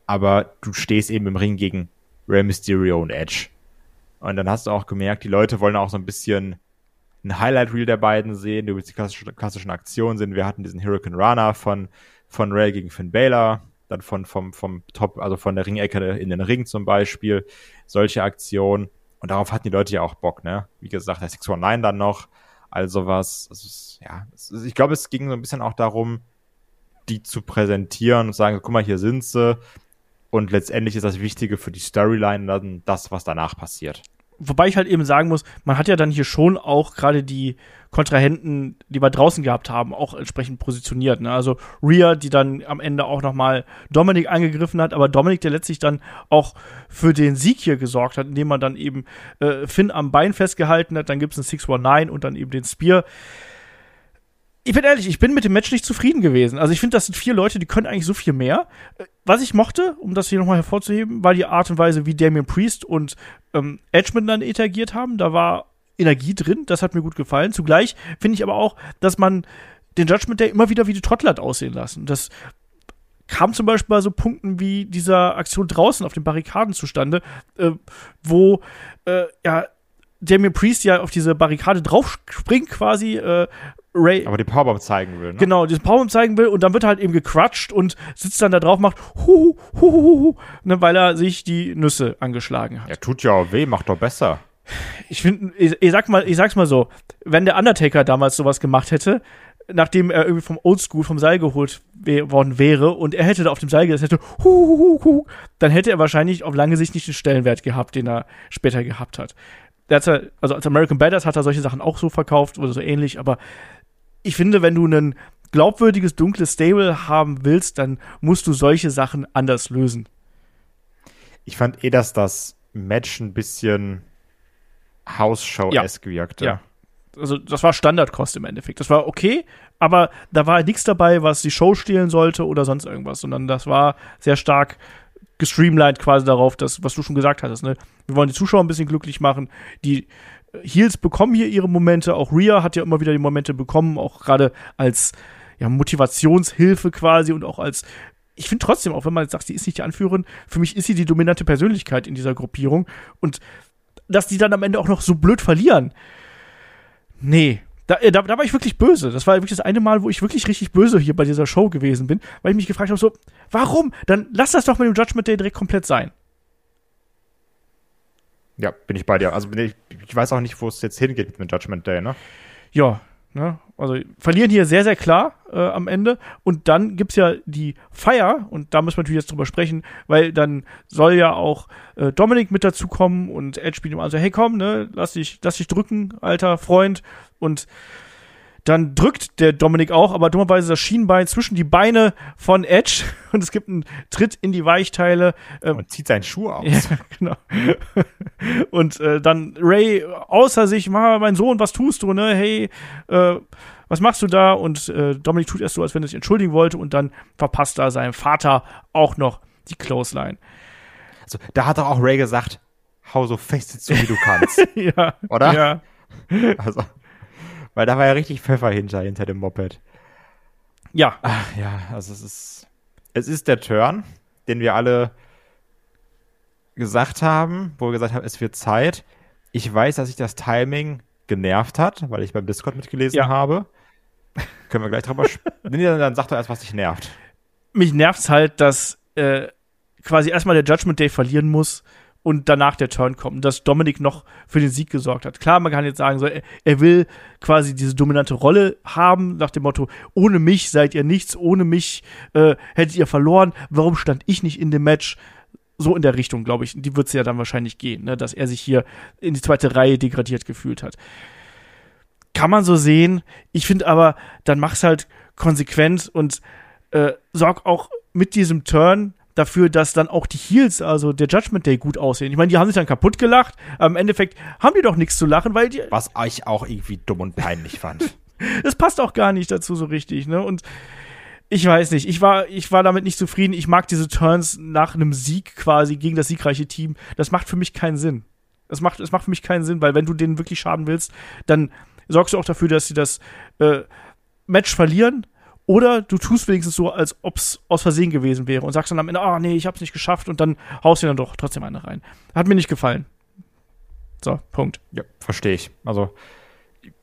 Aber du stehst eben im Ring gegen Rey Mysterio und Edge. Und dann hast du auch gemerkt, die Leute wollen auch so ein bisschen ein Highlight-Reel der beiden sehen, die die klassischen, klassischen Aktionen sehen. Wir hatten diesen Hurricane Runner von von Ray gegen Finn Balor, dann von, vom, vom Top, also von der Ringecke in den Ring zum Beispiel, solche Aktionen. Und darauf hatten die Leute ja auch Bock, ne? Wie gesagt, der 619 dann noch, also was, ist, ja, ich glaube, es ging so ein bisschen auch darum, die zu präsentieren und sagen, guck mal, hier sind sie. Und letztendlich ist das Wichtige für die Storyline dann das, was danach passiert wobei ich halt eben sagen muss, man hat ja dann hier schon auch gerade die Kontrahenten, die wir draußen gehabt haben, auch entsprechend positioniert. Ne? Also Rhea, die dann am Ende auch nochmal Dominik angegriffen hat, aber Dominik, der letztlich dann auch für den Sieg hier gesorgt hat, indem man dann eben äh, Finn am Bein festgehalten hat, dann gibt es einen 619 und dann eben den Spear ich bin ehrlich, ich bin mit dem Match nicht zufrieden gewesen. Also ich finde, das sind vier Leute, die können eigentlich so viel mehr. Was ich mochte, um das hier nochmal hervorzuheben, war die Art und Weise, wie Damien Priest und ähm, Edge miteinander interagiert haben. Da war Energie drin, das hat mir gut gefallen. Zugleich finde ich aber auch, dass man den Judgment Day immer wieder wie die Trottel hat aussehen lassen. Das kam zum Beispiel bei so Punkten wie dieser Aktion draußen auf den Barrikaden zustande, äh, wo äh, ja Damien Priest ja auf diese Barrikade drauf springt quasi, äh, Ray. Aber die Powerbomb zeigen will, ne? Genau, diesen Powerbomb zeigen will und dann wird er halt eben gecrutscht und sitzt dann da drauf, macht hu, hu, hu, hu, ne, weil er sich die Nüsse angeschlagen hat. Ja, tut ja auch weh, macht doch besser. Ich finde, ich, ich, sag mal, ich sag's mal so, wenn der Undertaker damals sowas gemacht hätte, nachdem er irgendwie vom Oldschool vom Seil geholt worden wäre und er hätte da auf dem Seil gesessen, hätte, hu, hu, hu, dann hätte er wahrscheinlich auf lange Sicht nicht den Stellenwert gehabt, den er später gehabt hat. Hat also als American Badass hat er solche Sachen auch so verkauft oder so ähnlich, aber ich finde, wenn du ein glaubwürdiges, dunkles Stable haben willst, dann musst du solche Sachen anders lösen. Ich fand eh, dass das Match ein bisschen House-Show-esque ja. wirkte. Ja. Also, das war Standardkost im Endeffekt. Das war okay, aber da war nichts dabei, was die Show stehlen sollte oder sonst irgendwas, sondern das war sehr stark gestreamlined quasi darauf, dass, was du schon gesagt hattest, ne? Wir wollen die Zuschauer ein bisschen glücklich machen. Die Heels bekommen hier ihre Momente. Auch Rhea hat ja immer wieder die Momente bekommen, auch gerade als ja, Motivationshilfe quasi und auch als ich finde trotzdem, auch wenn man jetzt sagt, sie ist nicht die Anführerin, für mich ist sie die dominante Persönlichkeit in dieser Gruppierung. Und dass die dann am Ende auch noch so blöd verlieren. Nee. Da, äh, da, da war ich wirklich böse. Das war wirklich das eine Mal, wo ich wirklich richtig böse hier bei dieser Show gewesen bin, weil ich mich gefragt habe: so, warum? Dann lass das doch mit dem Judgment Day direkt komplett sein. Ja, bin ich bei dir. Also ich, ich weiß auch nicht, wo es jetzt hingeht mit dem Judgment Day, ne? Ja, ne? Also verlieren hier sehr, sehr klar äh, am Ende. Und dann gibt es ja die Feier, und da müssen wir natürlich jetzt drüber sprechen, weil dann soll ja auch äh, Dominik mit dazukommen und Edge spielt ihm also, hey komm, ne, lass dich, lass dich drücken, alter Freund. Und dann drückt der Dominik auch, aber dummerweise das Schienbein zwischen die Beine von Edge und es gibt einen Tritt in die Weichteile. Ähm, und zieht seinen Schuh aus. Ja, genau. und äh, dann Ray außer sich, mein Sohn, was tust du, ne? Hey, äh, was machst du da? Und äh, Dominik tut erst so, als wenn er sich entschuldigen wollte und dann verpasst da seinem Vater auch noch die Clothesline. Also, da hat doch auch Ray gesagt, hau so fest zu, wie du kannst. ja. Oder? Ja. Also. Weil da war ja richtig Pfeffer hinter, hinter dem Moped. Ja. Ach, ja, also es ist, es ist der Turn, den wir alle gesagt haben, wo wir gesagt haben, es wird Zeit. Ich weiß, dass sich das Timing genervt hat, weil ich beim Discord mitgelesen ja. habe. Können wir gleich drüber sprechen. dann sag doch erst, was dich nervt. Mich nervt's halt, dass äh, quasi erstmal der Judgment Day verlieren muss und danach der Turn kommt, dass Dominik noch für den Sieg gesorgt hat. Klar, man kann jetzt sagen, so, er, er, will quasi diese dominante Rolle haben, nach dem Motto, ohne mich seid ihr nichts, ohne mich äh, hättet ihr verloren, warum stand ich nicht in dem Match? So in der Richtung, glaube ich, die wird es ja dann wahrscheinlich gehen, ne? dass er sich hier in die zweite Reihe degradiert gefühlt hat. Kann man so sehen. Ich finde aber, dann mach's halt konsequent und äh, sorg auch mit diesem Turn dafür, dass dann auch die Heels, also der Judgment Day, gut aussehen. Ich meine, die haben sich dann kaputt gelacht, aber im Endeffekt haben die doch nichts zu lachen, weil die. Was ich auch irgendwie dumm und peinlich fand. das passt auch gar nicht dazu so richtig, ne? Und ich weiß nicht, ich war, ich war damit nicht zufrieden. Ich mag diese Turns nach einem Sieg quasi gegen das siegreiche Team. Das macht für mich keinen Sinn. Das macht, das macht für mich keinen Sinn, weil wenn du denen wirklich schaden willst, dann sorgst du auch dafür, dass sie das äh, Match verlieren oder du tust wenigstens so, als ob es aus Versehen gewesen wäre und sagst dann am Ende, ah, oh, nee, ich hab's nicht geschafft und dann haust du dann doch trotzdem eine rein. Hat mir nicht gefallen. So, Punkt. Ja, verstehe ich. Also,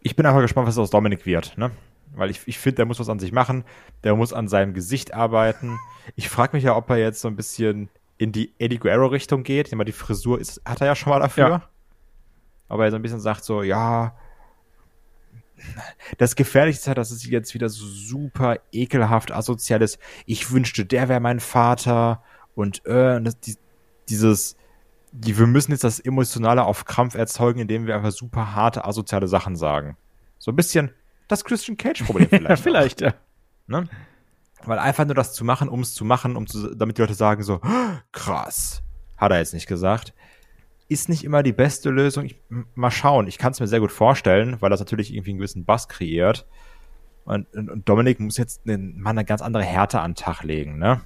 ich bin einfach gespannt, was aus Dominik wird, ne? Weil ich, ich finde, der muss was an sich machen. Der muss an seinem Gesicht arbeiten. Ich frage mich ja, ob er jetzt so ein bisschen in die Eddie Guerrero-Richtung geht. Ich meine, die Frisur ist, hat er ja schon mal dafür. Ja. Aber er so ein bisschen sagt so, ja, das Gefährlichste ist ja, dass es jetzt wieder so super ekelhaft asozial ist. Ich wünschte, der wäre mein Vater und äh, das, die, dieses, die, wir müssen jetzt das Emotionale auf Krampf erzeugen, indem wir einfach super harte asoziale Sachen sagen. So ein bisschen das Christian Cage-Problem vielleicht. vielleicht, ja. Ne? Weil einfach nur das zu machen, um es zu machen, um zu, damit die Leute sagen so, krass, hat er jetzt nicht gesagt ist nicht immer die beste Lösung. Ich, mal schauen. Ich kann es mir sehr gut vorstellen, weil das natürlich irgendwie einen gewissen Bass kreiert. Und, und, und Dominik muss jetzt einen, mal eine ganz andere Härte an den Tag legen, ne?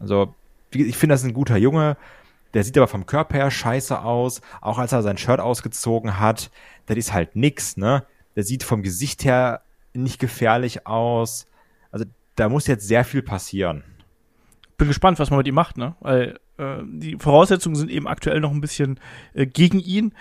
Also, ich finde, das ist ein guter Junge. Der sieht aber vom Körper her scheiße aus. Auch als er sein Shirt ausgezogen hat, das ist halt nix, ne? Der sieht vom Gesicht her nicht gefährlich aus. Also, da muss jetzt sehr viel passieren. Bin gespannt, was man mit ihm macht, ne? Weil äh, die Voraussetzungen sind eben aktuell noch ein bisschen äh, gegen ihn.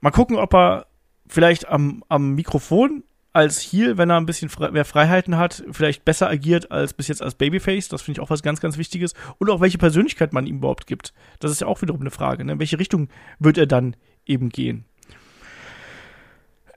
Mal gucken, ob er vielleicht am, am Mikrofon als Heel, wenn er ein bisschen fre mehr Freiheiten hat, vielleicht besser agiert als bis jetzt als Babyface. Das finde ich auch was ganz, ganz Wichtiges. Und auch welche Persönlichkeit man ihm überhaupt gibt. Das ist ja auch wiederum eine Frage. Ne? In welche Richtung wird er dann eben gehen?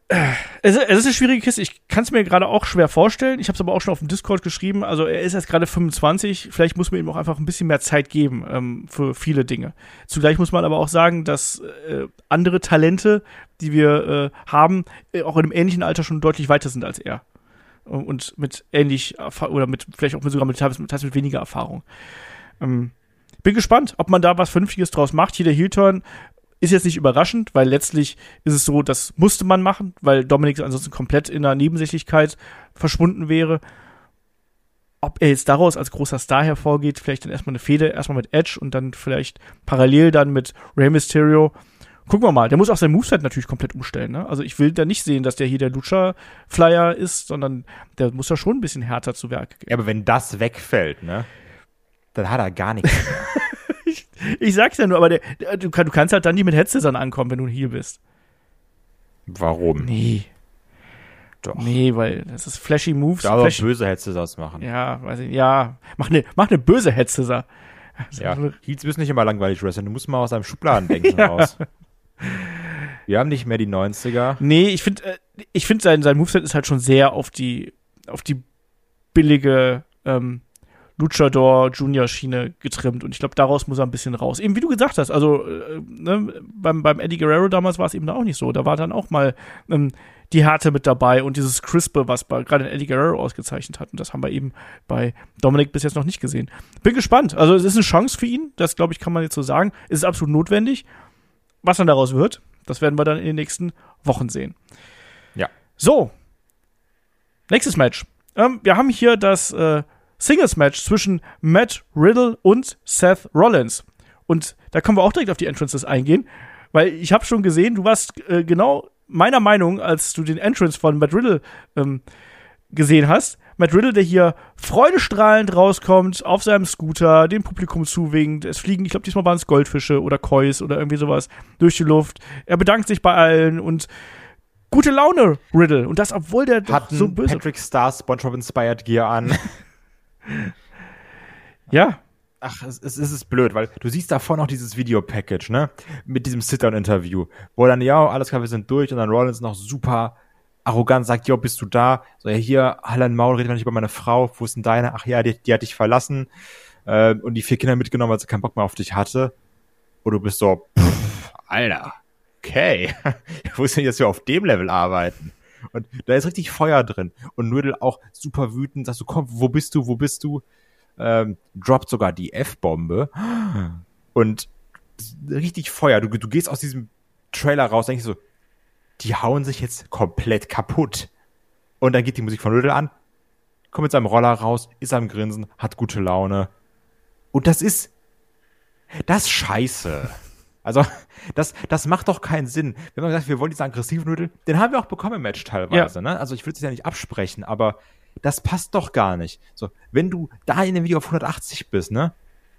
Es, es ist eine schwierige Kiste. Ich kann es mir gerade auch schwer vorstellen. Ich habe es aber auch schon auf dem Discord geschrieben. Also er ist jetzt gerade 25. Vielleicht muss man ihm auch einfach ein bisschen mehr Zeit geben ähm, für viele Dinge. Zugleich muss man aber auch sagen, dass äh, andere Talente, die wir äh, haben, äh, auch in einem ähnlichen Alter schon deutlich weiter sind als er. Und mit ähnlich oder mit vielleicht auch mit sogar mit, mit, mit weniger Erfahrung. Ähm, bin gespannt, ob man da was Vernünftiges draus macht. Hier der Heel-Turn ist jetzt nicht überraschend, weil letztlich ist es so, das musste man machen, weil Dominik ansonsten komplett in der Nebensächlichkeit verschwunden wäre. Ob er jetzt daraus als großer Star hervorgeht, vielleicht dann erstmal eine Fehde, erstmal mit Edge und dann vielleicht parallel dann mit Rey Mysterio. Gucken wir mal. Der muss auch sein Moveset natürlich komplett umstellen. Ne? Also ich will da nicht sehen, dass der hier der Lucha-Flyer ist, sondern der muss da schon ein bisschen härter zu Werk gehen. Ja, aber wenn das wegfällt, ne, dann hat er gar nichts. Ich sag's ja nur, aber der, der, du, du, kannst halt dann nicht mit Headscissern ankommen, wenn du hier bist. Warum? Nee. Doch. Nee, weil das ist flashy Moves. Da flashy. böse Headscissors machen. Ja, weiß ich, ja. Mach eine, mach eine böse Headscissor. Ja, Heels müssen nicht immer langweilig wresteln. Du musst mal aus einem Schubladendenken ja. raus. Wir haben nicht mehr die 90er. Nee, ich finde, äh, ich finde sein, sein Moveset ist halt schon sehr auf die, auf die billige, ähm, Luchador Junior Schiene getrimmt und ich glaube, daraus muss er ein bisschen raus. Eben wie du gesagt hast, also äh, ne, beim, beim Eddie Guerrero damals war es eben auch nicht so. Da war dann auch mal ähm, die Härte mit dabei und dieses Crispe, was gerade Eddie Guerrero ausgezeichnet hat. Und das haben wir eben bei Dominic bis jetzt noch nicht gesehen. Bin gespannt. Also es ist eine Chance für ihn, das glaube ich, kann man jetzt so sagen. Es ist absolut notwendig. Was dann daraus wird, das werden wir dann in den nächsten Wochen sehen. Ja. So. Nächstes Match. Ähm, wir haben hier das äh, Singles-Match zwischen Matt Riddle und Seth Rollins. Und da können wir auch direkt auf die Entrances eingehen, weil ich habe schon gesehen, du warst äh, genau meiner Meinung, als du den Entrance von Matt Riddle ähm, gesehen hast. Matt Riddle, der hier freudestrahlend rauskommt, auf seinem Scooter, dem Publikum zuwinkt. Es fliegen, ich glaube, diesmal waren es Goldfische oder Kois oder irgendwie sowas durch die Luft. Er bedankt sich bei allen und gute Laune, Riddle. Und das, obwohl der Hat so böse Patrick Star SpongeBob Inspired Gear an. ja. Ach, es, es, es ist blöd, weil du siehst davor noch dieses Video-Package, ne? Mit diesem Sit-Down-Interview, wo dann, ja, alles klar, wir sind durch und dann Rollins noch super arrogant sagt, jo, bist du da? So, ja, hier, Hallan Maul, redet mal nicht über meine Frau, wo ist denn deine? Ach ja, die, die hat dich verlassen äh, und die vier Kinder mitgenommen, weil sie keinen Bock mehr auf dich hatte. Und du bist so, pff, Alter, okay, wo ist denn jetzt wir auf dem Level arbeiten? Und da ist richtig Feuer drin. Und Riddle auch super wütend, sagst du, komm, wo bist du, wo bist du? Ähm, droppt sogar die F-Bombe. Und richtig Feuer. Du, du gehst aus diesem Trailer raus, denkst so, die hauen sich jetzt komplett kaputt. Und dann geht die Musik von Riddle an, kommt mit seinem Roller raus, ist am Grinsen, hat gute Laune. Und das ist, das ist scheiße. Also, das, das macht doch keinen Sinn. Wenn man sagt, wir wollen diesen aggressiven Nudel, den haben wir auch bekommen im Match teilweise, ja. ne? Also, ich würde es ja nicht absprechen, aber das passt doch gar nicht. So, wenn du da in dem Video auf 180 bist, ne?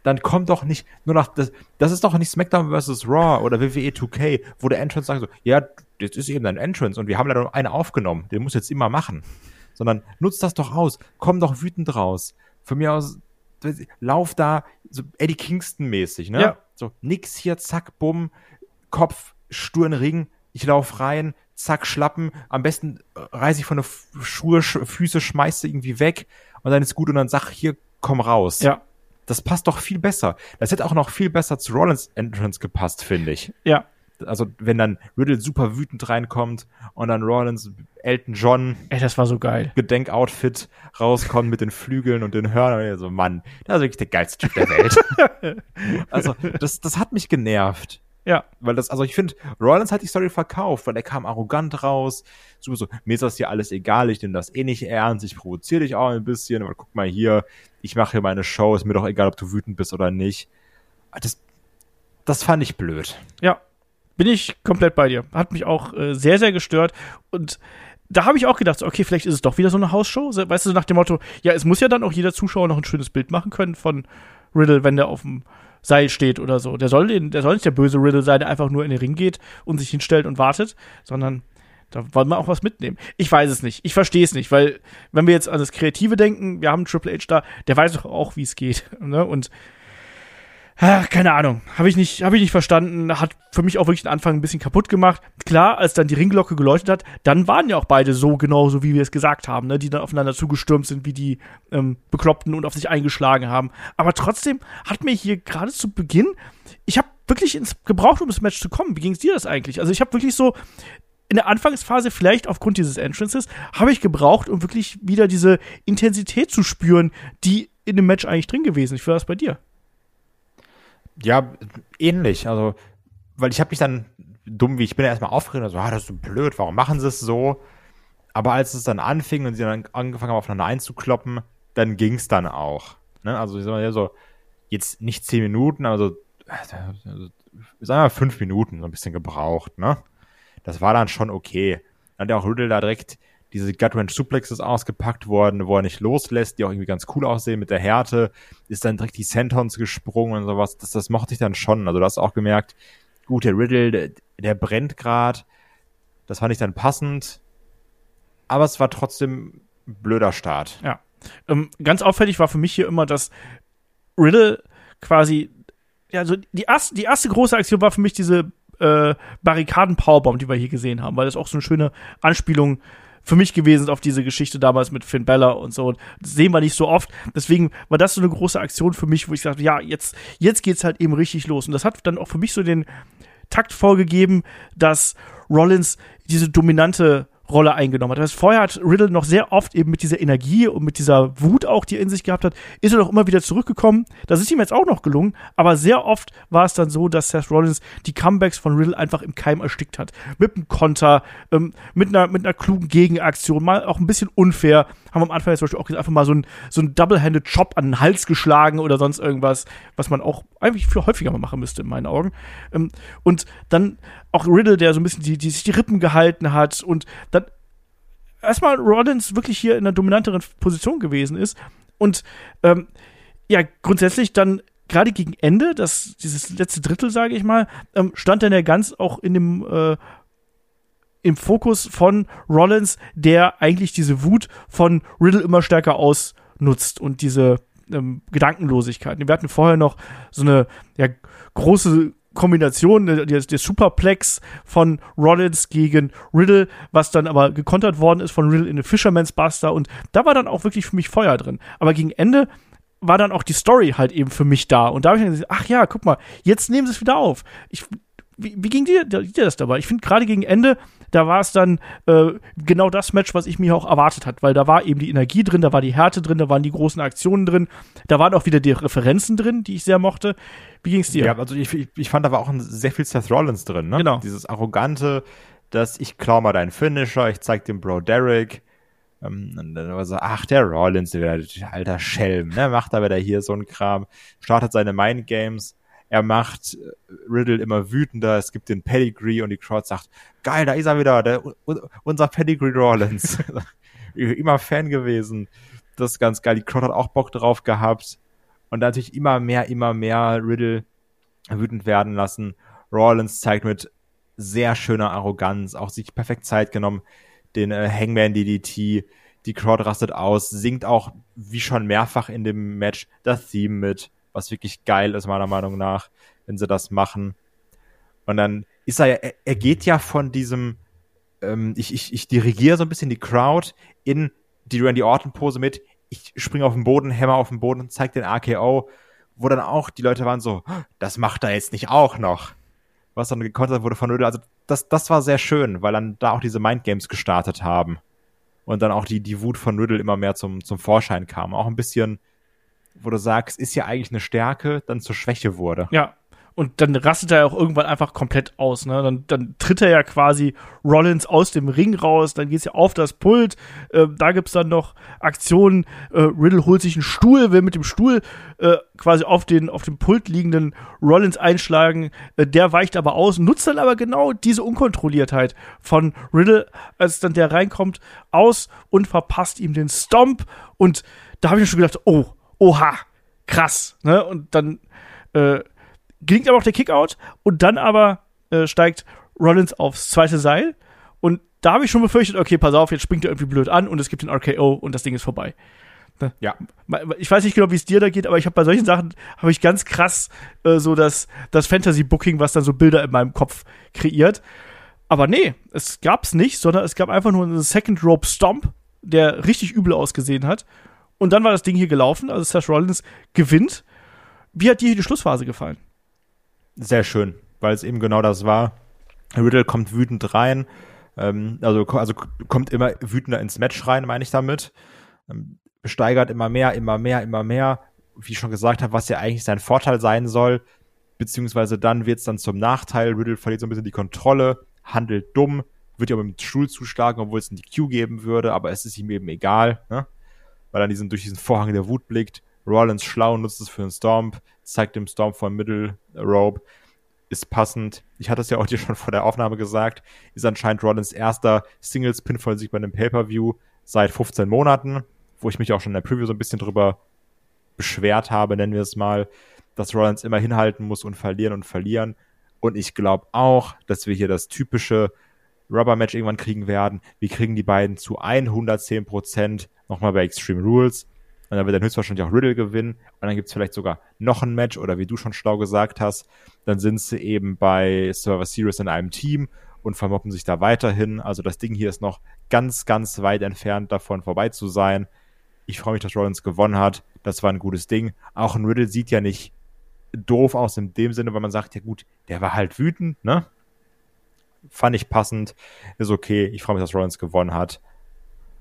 Dann komm doch nicht nur nach, das, das ist doch nicht SmackDown vs. Raw oder WWE 2K, wo der Entrance sagt so, ja, das ist eben dein Entrance und wir haben leider nur eine aufgenommen, den muss jetzt immer machen. Sondern nutzt das doch aus, komm doch wütend raus. Von mir aus, lauf da so Eddie Kingston mäßig, ne? Ja. So nix hier, zack, bumm, Kopf, Sturn, Ring, ich lauf rein, zack, Schlappen, am besten reiß ich von der Schuhe, Füße, schmeiße irgendwie weg und dann ist gut und dann sag hier, komm raus. Ja. Das passt doch viel besser. Das hätte auch noch viel besser zu Rollins Entrance gepasst, finde ich. Ja also wenn dann Riddle super wütend reinkommt und dann Rollins Elton John Ey, das war so geil. Gedenkoutfit rauskommt mit den Flügeln und den Hörnern und so Mann, das ist wirklich der geilste Typ der Welt. also das das hat mich genervt. Ja. Weil das, also ich finde, Rollins hat die Story verkauft, weil er kam arrogant raus. So, so, mir ist das hier alles egal, ich nehme das eh nicht ernst, ich provoziere dich auch ein bisschen, aber guck mal hier, ich mache hier meine Show, ist mir doch egal, ob du wütend bist oder nicht. Das, das fand ich blöd. Ja, bin ich komplett bei dir. Hat mich auch äh, sehr, sehr gestört. Und da habe ich auch gedacht, okay, vielleicht ist es doch wieder so eine Hausshow. Weißt du, nach dem Motto, ja, es muss ja dann auch jeder Zuschauer noch ein schönes Bild machen können von Riddle, wenn der auf dem Seil steht oder so. Der soll, den, der soll nicht der böse Riddle sein, der einfach nur in den Ring geht und sich hinstellt und wartet, sondern da wollen wir auch was mitnehmen. Ich weiß es nicht. Ich verstehe es nicht, weil, wenn wir jetzt an das Kreative denken, wir haben Triple H da, der weiß doch auch, wie es geht. Ne? Und Ach, keine Ahnung. Habe ich, nicht, hab ich nicht verstanden. Hat für mich auch wirklich den Anfang ein bisschen kaputt gemacht. Klar, als dann die Ringglocke geläutet hat, dann waren ja auch beide so genauso, wie wir es gesagt haben, ne? die dann aufeinander zugestürmt sind, wie die ähm, Bekloppten und auf sich eingeschlagen haben. Aber trotzdem hat mir hier gerade zu Beginn, ich habe wirklich ins gebraucht, um ins Match zu kommen. Wie ging es dir das eigentlich? Also ich habe wirklich so in der Anfangsphase, vielleicht aufgrund dieses Entrances, habe ich gebraucht, um wirklich wieder diese Intensität zu spüren, die in dem Match eigentlich drin gewesen. Wie war das bei dir? Ja, ähnlich. Also, weil ich habe mich dann, dumm wie ich bin, erstmal aufgeregt und so, ah, das ist so blöd, warum machen sie es so? Aber als es dann anfing und sie dann angefangen haben, aufeinander einzukloppen, dann ging es dann auch. Ne? Also, ich sag mal, so, jetzt nicht zehn Minuten, aber so, also, sagen wir fünf Minuten so ein bisschen gebraucht, ne? Das war dann schon okay. Dann hat ja auch Riddle da direkt diese Gut-Wrench Suplexes ausgepackt worden, wo er nicht loslässt, die auch irgendwie ganz cool aussehen mit der Härte, ist dann direkt die Sentons gesprungen und sowas. Das, das mochte ich dann schon. Also du hast auch gemerkt, gut, der Riddle, der, der brennt grad. Das fand ich dann passend. Aber es war trotzdem ein blöder Start. Ja. Ähm, ganz auffällig war für mich hier immer, dass Riddle quasi, ja, so die erste, die erste große Aktion war für mich diese äh, Barrikaden-Powerbomb, die wir hier gesehen haben, weil das auch so eine schöne Anspielung für mich gewesen auf diese Geschichte damals mit Finn Bella und so. Das sehen wir nicht so oft. Deswegen war das so eine große Aktion für mich, wo ich sagte, ja, jetzt, jetzt geht's halt eben richtig los. Und das hat dann auch für mich so den Takt vorgegeben, dass Rollins diese dominante Rolle eingenommen hat. Das heißt, vorher hat Riddle noch sehr oft eben mit dieser Energie und mit dieser Wut auch, die er in sich gehabt hat, ist er doch immer wieder zurückgekommen. Das ist ihm jetzt auch noch gelungen, aber sehr oft war es dann so, dass Seth Rollins die Comebacks von Riddle einfach im Keim erstickt hat. Mit einem Konter, ähm, mit, einer, mit einer klugen Gegenaktion, mal auch ein bisschen unfair. Haben am Anfang jetzt zum Beispiel auch einfach mal so ein, so ein Double-Handed Chop an den Hals geschlagen oder sonst irgendwas, was man auch eigentlich viel häufiger mal machen müsste in meinen Augen. Ähm, und dann auch Riddle, der so ein bisschen die, die sich die Rippen gehalten hat und dann erstmal Rollins wirklich hier in einer dominanteren Position gewesen ist und ähm, ja, grundsätzlich dann gerade gegen Ende, das, dieses letzte Drittel, sage ich mal, ähm, stand dann ja ganz auch in dem äh, im Fokus von Rollins, der eigentlich diese Wut von Riddle immer stärker ausnutzt und diese ähm, Gedankenlosigkeit. Wir hatten vorher noch so eine ja, große Kombination, der, der Superplex von Rollins gegen Riddle, was dann aber gekontert worden ist von Riddle in den Fisherman's Buster und da war dann auch wirklich für mich Feuer drin. Aber gegen Ende war dann auch die Story halt eben für mich da und da habe ich dann gesagt, ach ja, guck mal, jetzt nehmen sie es wieder auf. Ich, wie, wie ging dir, dir das dabei? Ich finde gerade gegen Ende, da war es dann äh, genau das Match, was ich mir auch erwartet hat, weil da war eben die Energie drin, da war die Härte drin, da waren die großen Aktionen drin, da waren auch wieder die Referenzen drin, die ich sehr mochte. Wie ging es dir? Ja, also ich, ich, ich fand, da war auch ein, sehr viel Seth Rollins drin, ne? Genau. Dieses arrogante, dass ich klau mal deinen Finisher, ich zeig dem Bro Derek. Ähm, und dann war so, ach, der Rollins, der alter Schelm, ne? Macht da wieder hier so einen Kram, startet seine Mind Games er macht äh, Riddle immer wütender, es gibt den Pedigree und die Crowd sagt, geil, da ist er wieder, der, unser Pedigree Rollins. immer Fan gewesen. Das ist ganz geil. Die Crowd hat auch Bock drauf gehabt. Und natürlich immer mehr, immer mehr Riddle wütend werden lassen. Rollins zeigt mit sehr schöner Arroganz, auch sich perfekt Zeit genommen, den äh, Hangman DDT. Die Crowd rastet aus, singt auch, wie schon mehrfach in dem Match, das Theme mit was wirklich geil ist, meiner Meinung nach, wenn sie das machen. Und dann ist er ja, er, geht ja von diesem, ähm, ich, ich, ich dirigiere so ein bisschen die Crowd in die Randy Orton-Pose mit, ich springe auf den Boden, hämmer auf den Boden, zeig den RKO, wo dann auch die Leute waren so, das macht er jetzt nicht auch noch. Was dann gekontert wurde von Riddle. Also das, das war sehr schön, weil dann da auch diese Mindgames gestartet haben. Und dann auch die, die Wut von Riddle immer mehr zum, zum Vorschein kam. Auch ein bisschen wo du sagst, ist ja eigentlich eine Stärke, dann zur Schwäche wurde. Ja. und dann rastet er auch irgendwann einfach komplett aus. Ne? Dann, dann tritt er ja quasi Rollins aus dem Ring raus, dann geht es ja auf das Pult. Äh, da gibt es dann noch Aktionen. Äh, Riddle holt sich einen Stuhl, will mit dem Stuhl äh, quasi auf den auf dem Pult liegenden Rollins einschlagen. Äh, der weicht aber aus, nutzt dann aber genau diese Unkontrolliertheit von Riddle, als dann der reinkommt, aus und verpasst ihm den Stomp. Und da habe ich schon gedacht, oh, oha, krass. Ne? Und dann äh, gelingt aber auch der Kickout und dann aber äh, steigt Rollins aufs zweite Seil und da habe ich schon befürchtet, okay, pass auf, jetzt springt er irgendwie blöd an und es gibt den RKO und das Ding ist vorbei. Ne? Ja. Ich weiß nicht genau, wie es dir da geht, aber ich habe bei solchen Sachen habe ich ganz krass äh, so das, das Fantasy-Booking, was dann so Bilder in meinem Kopf kreiert. Aber nee, es gab's nicht, sondern es gab einfach nur einen Second Rope Stomp, der richtig übel ausgesehen hat. Und dann war das Ding hier gelaufen, also Seth Rollins gewinnt. Wie hat dir die Schlussphase gefallen? sehr schön, weil es eben genau das war. Riddle kommt wütend rein, ähm, also, also kommt immer wütender ins Match rein, meine ich damit. Ähm, steigert immer mehr, immer mehr, immer mehr. Wie ich schon gesagt habe, was ja eigentlich sein Vorteil sein soll, beziehungsweise dann wird es dann zum Nachteil. Riddle verliert so ein bisschen die Kontrolle, handelt dumm, wird ja mit dem Stuhl zuschlagen, obwohl es ein DQ geben würde, aber es ist ihm eben egal, ne? Weil er diesen, durch diesen Vorhang der Wut blickt. Rollins schlau nutzt es für einen Stomp, zeigt dem Stomp von Middle Rope, ist passend. Ich hatte es ja auch dir schon vor der Aufnahme gesagt, ist anscheinend Rollins erster Singles-Pinfall-Sieg bei einem Pay-Per-View seit 15 Monaten, wo ich mich auch schon in der Preview so ein bisschen drüber beschwert habe, nennen wir es mal, dass Rollins immer hinhalten muss und verlieren und verlieren. Und ich glaube auch, dass wir hier das typische Rubber-Match irgendwann kriegen werden. Wir kriegen die beiden zu 110% nochmal bei Extreme Rules. Und dann wird dann höchstwahrscheinlich auch Riddle gewinnen. Und dann gibt es vielleicht sogar noch ein Match oder wie du schon schlau gesagt hast, dann sind sie eben bei Server Series in einem Team und vermoppen sich da weiterhin. Also das Ding hier ist noch ganz, ganz weit entfernt davon vorbei zu sein. Ich freue mich, dass Rollins gewonnen hat. Das war ein gutes Ding. Auch ein Riddle sieht ja nicht doof aus in dem Sinne, weil man sagt, ja gut, der war halt wütend, ne? Fand ich passend, ist okay. Ich freue mich, dass Rollins gewonnen hat.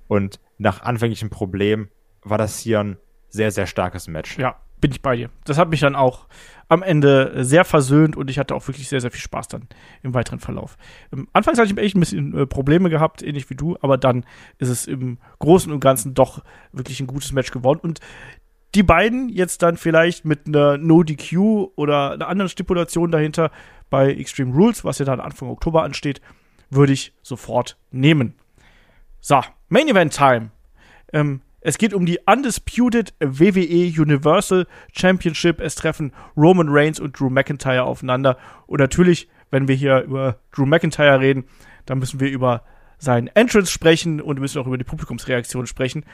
Und nach anfänglichem Problem war das hier ein sehr, sehr starkes Match. Ja, bin ich bei dir. Das hat mich dann auch am Ende sehr versöhnt und ich hatte auch wirklich sehr, sehr viel Spaß dann im weiteren Verlauf. Ähm, anfangs hatte ich echt ein bisschen äh, Probleme gehabt, ähnlich wie du, aber dann ist es im Großen und Ganzen doch wirklich ein gutes Match geworden und die beiden jetzt dann vielleicht mit einer No-DQ oder einer anderen Stipulation dahinter bei Extreme Rules, was ja dann Anfang Oktober ansteht, würde ich sofort nehmen. So, Main Event Time. Ähm, es geht um die Undisputed WWE Universal Championship. Es treffen Roman Reigns und Drew McIntyre aufeinander. Und natürlich, wenn wir hier über Drew McIntyre reden, dann müssen wir über seinen Entrance sprechen und wir müssen auch über die Publikumsreaktion sprechen.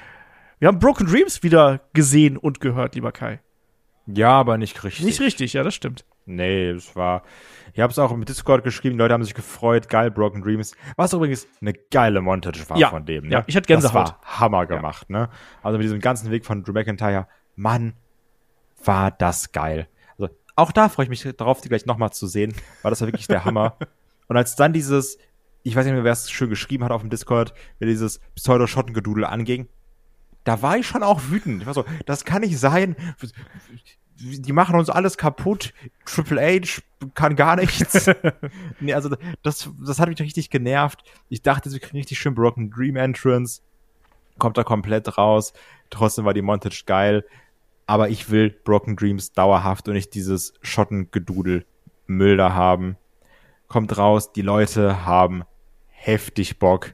Wir haben Broken Dreams wieder gesehen und gehört, lieber Kai. Ja, aber nicht richtig. Nicht richtig, ja, das stimmt. Nee, es war. Ich habe es auch im Discord geschrieben, Leute haben sich gefreut, geil, Broken Dreams. Was übrigens eine geile Montage war ja, von dem. Ne? Ja, ich hatte Gänsehaut. Das war Hammer gemacht, ja. ne? Also mit diesem ganzen Weg von Drew McIntyre, Mann, war das geil. Also auch da freue ich mich darauf, die gleich nochmal zu sehen, weil das war wirklich der Hammer. Und als dann dieses, ich weiß nicht mehr, wer es schön geschrieben hat auf dem Discord, wie dieses Pseudo-Schottengedudel anging, da war ich schon auch wütend. Ich war so, das kann nicht sein die machen uns alles kaputt. Triple H kann gar nichts. nee, also das, das hat mich richtig genervt. Ich dachte, sie kriegen richtig schön Broken Dream Entrance. Kommt da komplett raus. Trotzdem war die Montage geil. Aber ich will Broken Dreams dauerhaft und nicht dieses Schottengedudel Mülder haben. Kommt raus, die Leute haben heftig Bock,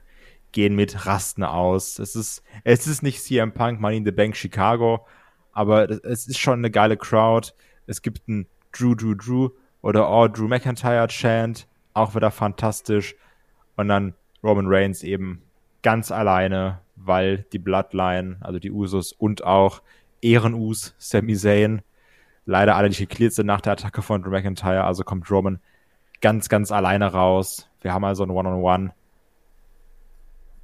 gehen mit Rasten aus. Es ist, es ist nicht CM Punk, Money in the Bank Chicago, aber es ist schon eine geile Crowd. Es gibt ein Drew, Drew, Drew oder Oh, Drew McIntyre Chant, auch wieder fantastisch. Und dann Roman Reigns eben ganz alleine, weil die Bloodline, also die Usos und auch Ehrenus, Sami Zayn, leider alle nicht geklärt sind nach der Attacke von Drew McIntyre. Also kommt Roman ganz, ganz alleine raus. Wir haben also ein One-on-One. -on -One.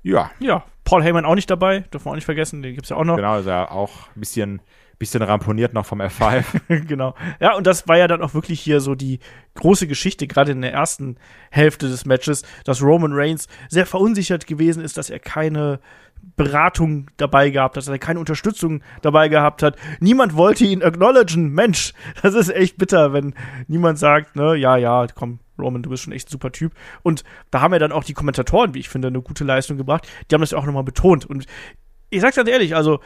Ja. Ja, Paul Heyman auch nicht dabei, dürfen wir auch nicht vergessen, den gibt's ja auch noch. Genau, ist ja auch ein bisschen, bisschen ramponiert noch vom F5. genau. Ja, und das war ja dann auch wirklich hier so die große Geschichte, gerade in der ersten Hälfte des Matches, dass Roman Reigns sehr verunsichert gewesen ist, dass er keine Beratung dabei gehabt hat, dass er keine Unterstützung dabei gehabt hat. Niemand wollte ihn acknowledgen. Mensch, das ist echt bitter, wenn niemand sagt, ne, ja, ja, komm, Roman, du bist schon echt ein super Typ. Und da haben ja dann auch die Kommentatoren, wie ich finde, eine gute Leistung gebracht. Die haben das ja auch nochmal betont. Und ich sag's ganz ehrlich, also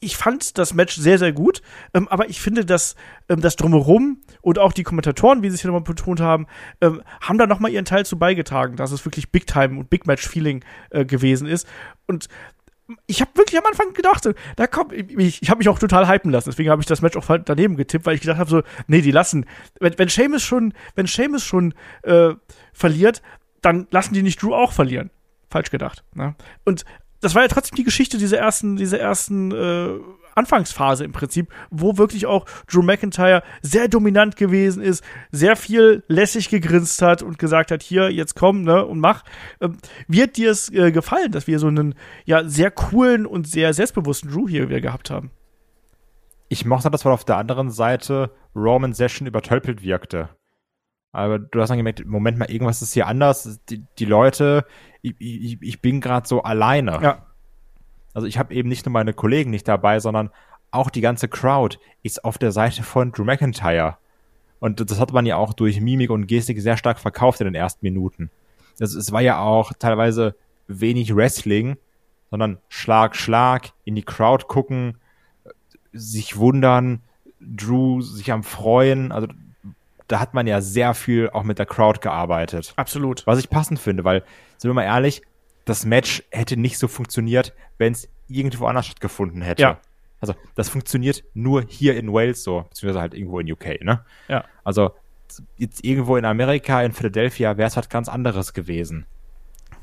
ich fand das Match sehr, sehr gut, ähm, aber ich finde, dass ähm, das Drumherum und auch die Kommentatoren, wie sie es hier nochmal betont haben, ähm, haben da nochmal ihren Teil zu beigetragen, dass es wirklich Big Time und Big Match Feeling äh, gewesen ist. Und ich habe wirklich am Anfang gedacht, da kommt, ich, ich habe mich auch total hypen lassen, deswegen habe ich das Match auch daneben getippt, weil ich gedacht habe so, nee, die lassen, wenn, wenn Seamus schon, wenn Seamus schon äh, verliert, dann lassen die nicht Drew auch verlieren. Falsch gedacht. Ne? Und das war ja trotzdem die Geschichte dieser ersten, dieser ersten äh, Anfangsphase im Prinzip, wo wirklich auch Drew McIntyre sehr dominant gewesen ist, sehr viel lässig gegrinst hat und gesagt hat, hier, jetzt komm, ne, und mach. Ähm, wird dir es äh, gefallen, dass wir so einen, ja, sehr coolen und sehr selbstbewussten Drew hier wieder gehabt haben? Ich mochte das, weil auf der anderen Seite Roman Session übertölpelt wirkte. Aber du hast dann gemerkt, Moment mal, irgendwas ist hier anders. Die, die Leute, ich, ich, ich bin gerade so alleine. Ja. Also ich habe eben nicht nur meine Kollegen nicht dabei, sondern auch die ganze Crowd ist auf der Seite von Drew McIntyre. Und das hat man ja auch durch Mimik und Gestik sehr stark verkauft in den ersten Minuten. Das, es war ja auch teilweise wenig Wrestling, sondern Schlag, Schlag, in die Crowd gucken, sich wundern, Drew sich am Freuen. Also da hat man ja sehr viel auch mit der Crowd gearbeitet. Absolut. Was ich passend finde, weil, sind wir mal ehrlich, das Match hätte nicht so funktioniert, wenn es irgendwo anders stattgefunden hätte. Ja. Also, das funktioniert nur hier in Wales so, beziehungsweise halt irgendwo in UK, ne? Ja. Also, jetzt irgendwo in Amerika, in Philadelphia, wäre es was ganz anderes gewesen.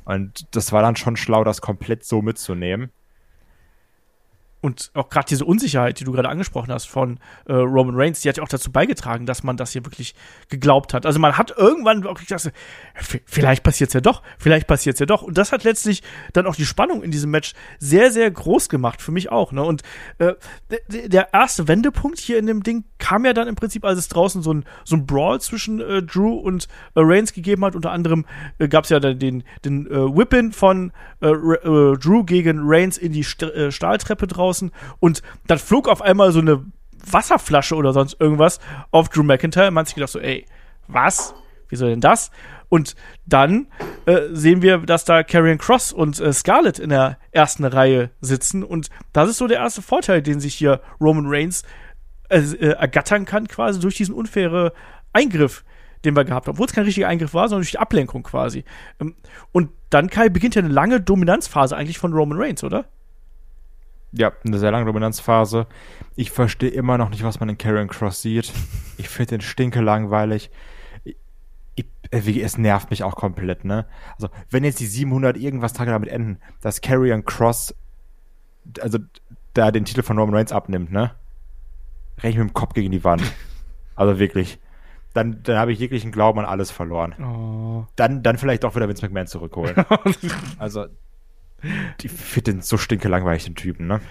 Und das war dann schon schlau, das komplett so mitzunehmen und auch gerade diese Unsicherheit, die du gerade angesprochen hast von äh, Roman Reigns, die hat ja auch dazu beigetragen, dass man das hier wirklich geglaubt hat. Also man hat irgendwann auch gedacht, vielleicht passiert es ja doch, vielleicht passiert es ja doch. Und das hat letztlich dann auch die Spannung in diesem Match sehr, sehr groß gemacht, für mich auch. Ne? Und äh, der erste Wendepunkt hier in dem Ding kam ja dann im Prinzip, als es draußen so ein, so ein Brawl zwischen äh, Drew und äh, Reigns gegeben hat. Unter anderem äh, gab es ja dann den, den äh, Whippin von äh, äh, Drew gegen Reigns in die St äh, Stahltreppe draußen und dann flog auf einmal so eine Wasserflasche oder sonst irgendwas auf Drew McIntyre. Man hat sich gedacht so, ey, was? Wieso denn das? Und dann äh, sehen wir, dass da Karrion Cross und äh, Scarlett in der ersten Reihe sitzen. Und das ist so der erste Vorteil, den sich hier Roman Reigns äh, äh ergattern kann, quasi durch diesen unfairen Eingriff, den wir gehabt haben. Obwohl es kein richtiger Eingriff war, sondern durch die Ablenkung quasi. Ähm, und dann, Kai, beginnt ja eine lange Dominanzphase eigentlich von Roman Reigns, oder? Ja, eine sehr lange Dominanzphase. Ich verstehe immer noch nicht, was man in Karen Cross sieht. Ich finde den stinke langweilig. Ich, ich, es nervt mich auch komplett, ne? Also, wenn jetzt die 700 irgendwas Tage damit enden, dass Carrion Cross, also, da den Titel von Roman Reigns abnimmt, ne? Rech ich mit dem Kopf gegen die Wand. Also wirklich. Dann, dann habe ich jeglichen Glauben an alles verloren. Oh. Dann, dann vielleicht auch wieder Vince McMahon zurückholen. also, ich finde den so stinke Typen, ne?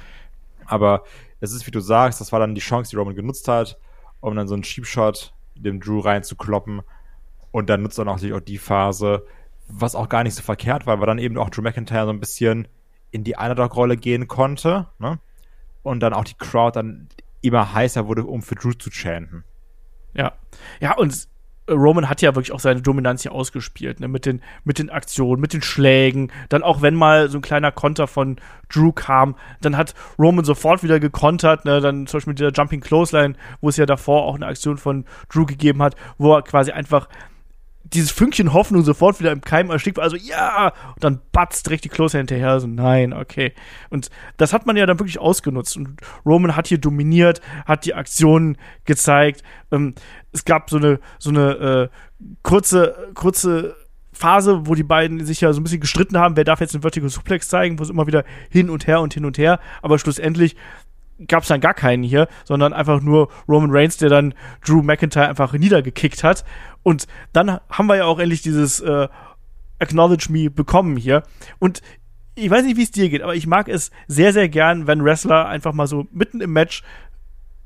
Aber es ist, wie du sagst, das war dann die Chance, die Roman genutzt hat, um dann so einen Cheap-Shot dem Drew reinzukloppen. Und dann nutzt er natürlich auch die Phase, was auch gar nicht so verkehrt war, weil dann eben auch Drew McIntyre so ein bisschen in die Underdog-Rolle gehen konnte, ne? Und dann auch die Crowd dann immer heißer wurde, um für Drew zu chanten. Ja. Ja, und Roman hat ja wirklich auch seine Dominanz hier ausgespielt, ne? mit, den, mit den Aktionen, mit den Schlägen. Dann auch wenn mal so ein kleiner Konter von Drew kam, dann hat Roman sofort wieder gekontert. Ne? Dann zum Beispiel mit dieser Jumping Clothesline, wo es ja davor auch eine Aktion von Drew gegeben hat, wo er quasi einfach dieses Fünkchen Hoffnung sofort wieder im Keim erstickt. Also ja, und dann batz direkt die Klose hinterher. So nein, okay. Und das hat man ja dann wirklich ausgenutzt. Und Roman hat hier dominiert, hat die Aktionen gezeigt. Ähm, es gab so eine so eine äh, kurze kurze Phase, wo die beiden sich ja so ein bisschen gestritten haben, wer darf jetzt einen Vertical Suplex zeigen, wo es immer wieder hin und her und hin und her, aber schlussendlich gab es dann gar keinen hier, sondern einfach nur Roman Reigns, der dann Drew McIntyre einfach niedergekickt hat. Und dann haben wir ja auch endlich dieses äh, Acknowledge Me bekommen hier. Und ich weiß nicht, wie es dir geht, aber ich mag es sehr, sehr gern, wenn Wrestler einfach mal so mitten im Match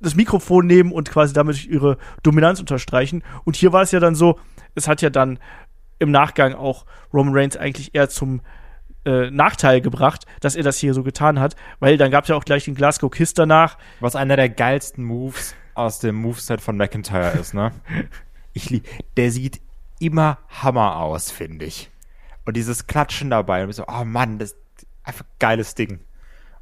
das Mikrofon nehmen und quasi damit ihre Dominanz unterstreichen. Und hier war es ja dann so, es hat ja dann im Nachgang auch Roman Reigns eigentlich eher zum äh, Nachteil gebracht, dass er das hier so getan hat, weil dann gab es ja auch gleich den Glasgow Kiss danach. Was einer der geilsten Moves aus dem Moveset von McIntyre ist, ne? Ich lieb, der sieht immer Hammer aus, finde ich. Und dieses Klatschen dabei und so, oh Mann, das ist einfach geiles Ding.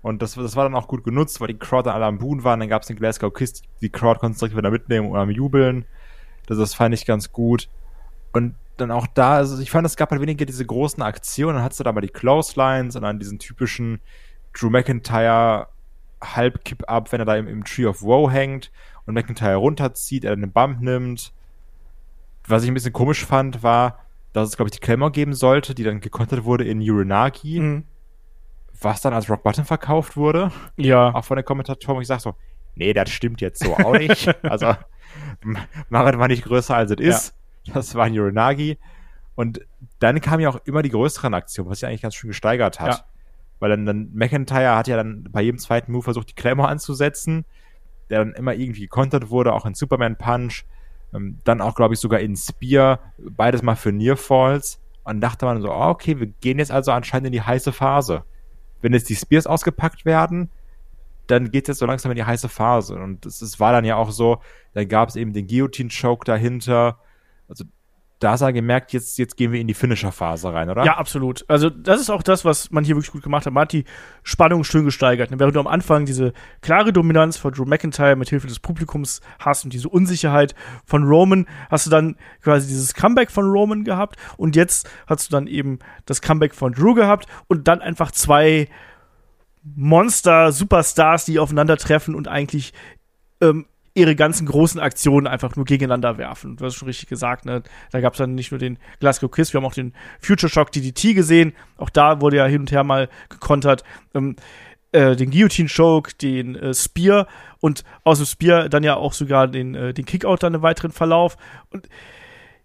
Und das, das war dann auch gut genutzt, weil die Crowd dann alle am Buhn waren. Dann gab es den Glasgow Kiss, die Crowd konnte es direkt wieder mitnehmen und am Jubeln. Das, das fand ich ganz gut. Und dann auch da, also ich fand, es gab halt weniger diese großen Aktionen. Dann hattest du da mal die Clotheslines und dann diesen typischen Drew McIntyre halb kipp ab, wenn er da im, im Tree of Woe hängt und McIntyre runterzieht, er dann einen Bump nimmt. Was ich ein bisschen komisch fand, war, dass es, glaube ich, die Claymore geben sollte, die dann gekontert wurde in Urinagi. Mhm was dann als Rock Bottom verkauft wurde. Ja. Auch von den Kommentatoren. Und ich sag so, nee, das stimmt jetzt so auch nicht. also, Marit war nicht größer als es ja. ist. Das war ein Uranagi. Und dann kam ja auch immer die größeren Aktionen, was sich eigentlich ganz schön gesteigert hat. Ja. Weil dann, dann McIntyre hat ja dann bei jedem zweiten Move versucht, die Claymore anzusetzen, der dann immer irgendwie gekontert wurde, auch in Superman Punch. Ähm, dann auch, glaube ich, sogar in Spear, beides mal für Near Falls. Und dachte man so, oh, okay, wir gehen jetzt also anscheinend in die heiße Phase wenn jetzt die Spears ausgepackt werden, dann geht es jetzt so langsam in die heiße Phase. Und es war dann ja auch so, dann gab es eben den Guillotine-Choke dahinter. Also da sah gemerkt, jetzt, jetzt gehen wir in die Finisher-Phase rein, oder? Ja, absolut. Also das ist auch das, was man hier wirklich gut gemacht hat. Man hat die Spannung schön gesteigert. Während du am Anfang diese klare Dominanz von Drew McIntyre mit Hilfe des Publikums hast und diese Unsicherheit von Roman, hast du dann quasi dieses Comeback von Roman gehabt und jetzt hast du dann eben das Comeback von Drew gehabt und dann einfach zwei Monster-Superstars, die aufeinandertreffen und eigentlich ähm, ihre ganzen großen Aktionen einfach nur gegeneinander werfen. Du hast schon richtig gesagt, ne? Da gab es dann nicht nur den Glasgow Kiss, wir haben auch den Future Shock DDT gesehen. Auch da wurde ja hin und her mal gekontert. Ähm, äh, den Guillotine Choke, den äh, Spear und aus dem Spear dann ja auch sogar den, äh, den Kickout dann im weiteren Verlauf. Und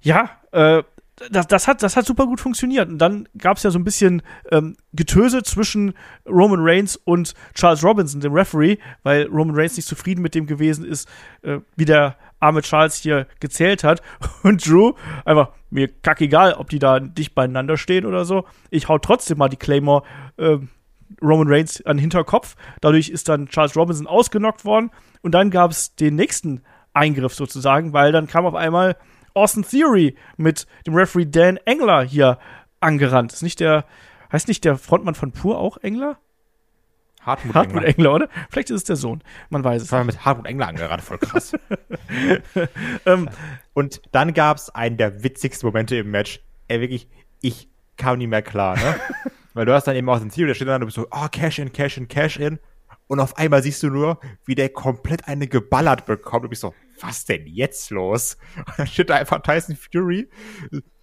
ja, äh, das, das, hat, das hat super gut funktioniert. Und dann gab es ja so ein bisschen ähm, Getöse zwischen Roman Reigns und Charles Robinson, dem Referee, weil Roman Reigns nicht zufrieden mit dem gewesen ist, äh, wie der arme Charles hier gezählt hat. Und Drew einfach, mir kackegal, ob die da dicht beieinander stehen oder so. Ich hau trotzdem mal die Claymore äh, Roman Reigns an den Hinterkopf. Dadurch ist dann Charles Robinson ausgenockt worden. Und dann gab es den nächsten Eingriff sozusagen, weil dann kam auf einmal Austin Theory mit dem Referee Dan Engler hier angerannt. Ist nicht der, heißt nicht der Frontmann von Pur auch Engler? Hartmut, Hartmut Engler. Engler. oder? Vielleicht ist es der Sohn. Man weiß es. War mit Hartmut Engler angerannt, voll krass. ähm, und dann gab es einen der witzigsten Momente im Match. Ey, wirklich, ich kam nie mehr klar, ne? Weil du hast dann eben auch den Theory, der steht dann und du bist so, oh, Cash in, Cash in, Cash in. Und auf einmal siehst du nur, wie der komplett eine geballert bekommt. Du bist so, was denn jetzt los? Und dann steht da einfach Tyson Fury.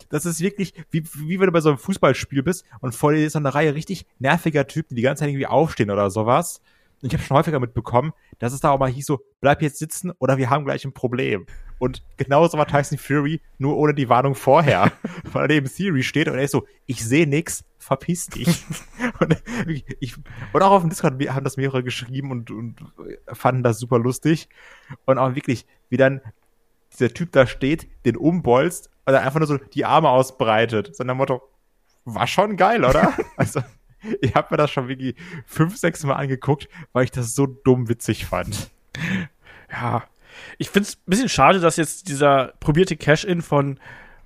Das ist wirklich, wie, wie wenn du bei so einem Fußballspiel bist und vor dir ist so eine Reihe richtig nerviger Typen, die die ganze Zeit irgendwie aufstehen oder sowas. Und ich habe schon häufiger mitbekommen, dass es da auch mal hieß so, bleib jetzt sitzen oder wir haben gleich ein Problem. Und genauso war Tyson Fury, nur ohne die Warnung vorher. weil er neben Theory steht und er ist so, ich sehe nix, verpiss dich. und, ich, und auch auf dem Discord haben das mehrere geschrieben und, und fanden das super lustig. Und auch wirklich, wie dann dieser Typ da steht, den umbolzt und dann einfach nur so die Arme ausbreitet. So Motto, war schon geil, oder? also, ich habe mir das schon wirklich fünf, sechs Mal angeguckt, weil ich das so dumm witzig fand. Ja, ich finde es ein bisschen schade, dass jetzt dieser probierte Cash-In von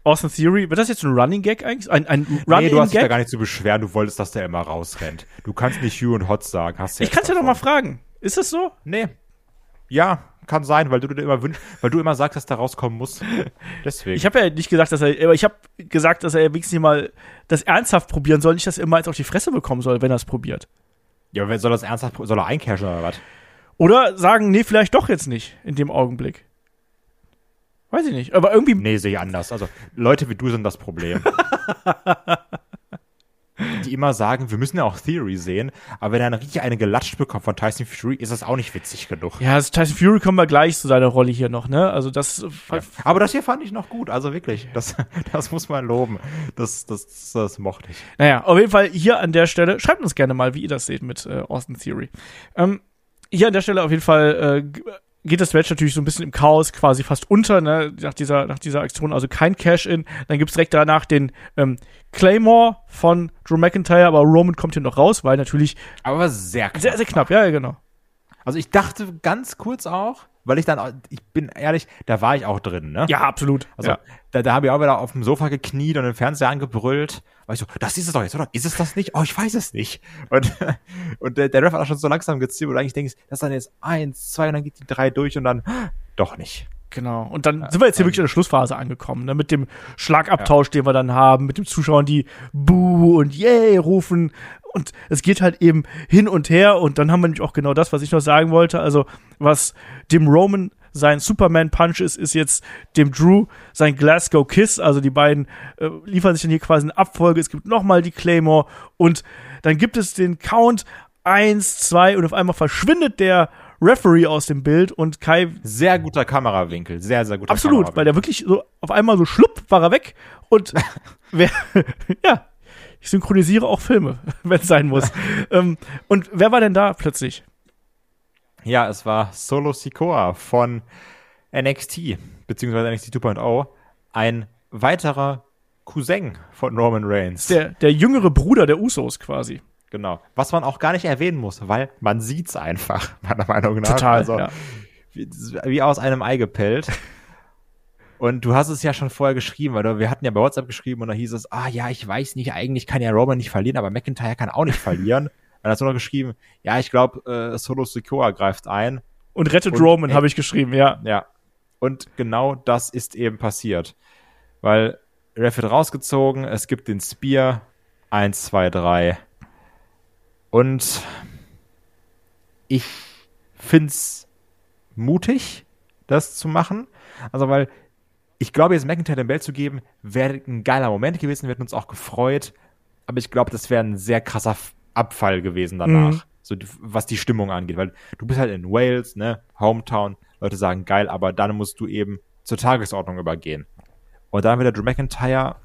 Austin Theory, wird das jetzt ein Running Gag eigentlich? Ein, ein Running Nee, du hast dich da gar nicht zu beschweren, du wolltest, dass der immer rausrennt. Du kannst nicht Hugh und Hot sagen. Hast ja ich kann es ja doch mal fragen. Ist das so? Nee. Ja, kann sein, weil du dir immer wünschst, weil du immer sagst, dass der rauskommen muss. Deswegen. Ich habe ja nicht gesagt, dass er, aber ich habe gesagt, dass er wenigstens mal das ernsthaft probieren soll, nicht, dass er immer jetzt auf die Fresse bekommen soll, wenn er es probiert. Ja, wer soll das ernsthaft, soll er eincashen oder was? Oder sagen, nee, vielleicht doch jetzt nicht in dem Augenblick. Weiß ich nicht, aber irgendwie. Nee, sehe ich anders. Also, Leute wie du sind das Problem. die immer sagen, wir müssen ja auch Theory sehen, aber wenn er richtig eine gelatscht bekommt von Tyson Fury, ist das auch nicht witzig genug. Ja, also Tyson Fury kommen wir gleich zu seiner Rolle hier noch, ne? Also das. Ja. Aber das hier fand ich noch gut, also wirklich. Das, das muss man loben. Das, das, das mochte ich. Naja, auf jeden Fall hier an der Stelle, schreibt uns gerne mal, wie ihr das seht mit äh, Austin Theory. Ähm, hier an der Stelle auf jeden Fall äh, geht das Match natürlich so ein bisschen im Chaos quasi fast unter, ne, nach dieser, nach dieser Aktion, also kein Cash-In. Dann gibt's direkt danach den ähm, Claymore von Drew McIntyre, aber Roman kommt hier noch raus, weil natürlich. Aber sehr knapp. Sehr, sehr knapp, ja, genau. Also ich dachte ganz kurz auch, weil ich dann, ich bin ehrlich, da war ich auch drin, ne? Ja, absolut. Also ja. da, da habe ich auch wieder auf dem Sofa gekniet und den Fernseher angebrüllt. Weil ich so, das ist es doch jetzt, oder? Ist es das nicht? Oh, ich weiß es nicht. Und, und der, der Ref hat auch schon so langsam gezielt, wo du eigentlich denkst, das ist dann jetzt eins, zwei und dann geht die drei durch und dann doch nicht. Genau. Und dann ja, sind wir jetzt hier wirklich in der Schlussphase angekommen, ne? Mit dem Schlagabtausch, ja. den wir dann haben, mit den Zuschauern, die Buh und Yay rufen. Und es geht halt eben hin und her. Und dann haben wir nämlich auch genau das, was ich noch sagen wollte. Also, was dem Roman sein Superman Punch ist, ist jetzt dem Drew sein Glasgow Kiss. Also die beiden äh, liefern sich dann hier quasi eine Abfolge. Es gibt nochmal die Claymore und dann gibt es den Count eins, zwei und auf einmal verschwindet der Referee aus dem Bild und Kai. Sehr guter Kamerawinkel, sehr, sehr guter Absolut, weil der wirklich so auf einmal so schlupp war er weg und wer, ja, ich synchronisiere auch Filme, wenn es sein muss. ähm, und wer war denn da plötzlich? Ja, es war Solo Sikoa von NXT, beziehungsweise NXT 2.0, ein weiterer Cousin von Roman Reigns. Der, der jüngere Bruder der Usos quasi. Genau. Was man auch gar nicht erwähnen muss, weil man sieht's einfach, meiner Meinung nach. Total, also, ja. wie, wie aus einem Ei gepellt. Und du hast es ja schon vorher geschrieben, weil wir hatten ja bei WhatsApp geschrieben und da hieß es, ah ja, ich weiß nicht, eigentlich kann ja Roman nicht verlieren, aber McIntyre kann auch nicht verlieren. und dann hast du noch geschrieben, ja, ich glaube, äh, Solo Sikoa greift ein. Und rettet und, Roman, habe ich geschrieben, ja. Ja. Und genau das ist eben passiert. Weil Ref wird rausgezogen, es gibt den Spear, eins, zwei, drei und ich find's mutig, das zu machen. Also, weil ich glaube, jetzt McIntyre den Bell zu geben, wäre ein geiler Moment gewesen, wir hätten uns auch gefreut. Aber ich glaube, das wäre ein sehr krasser Abfall gewesen danach. Mhm. So, was die Stimmung angeht. Weil du bist halt in Wales, ne, Hometown, Leute sagen geil, aber dann musst du eben zur Tagesordnung übergehen. Und dann wieder Drew McIntyre,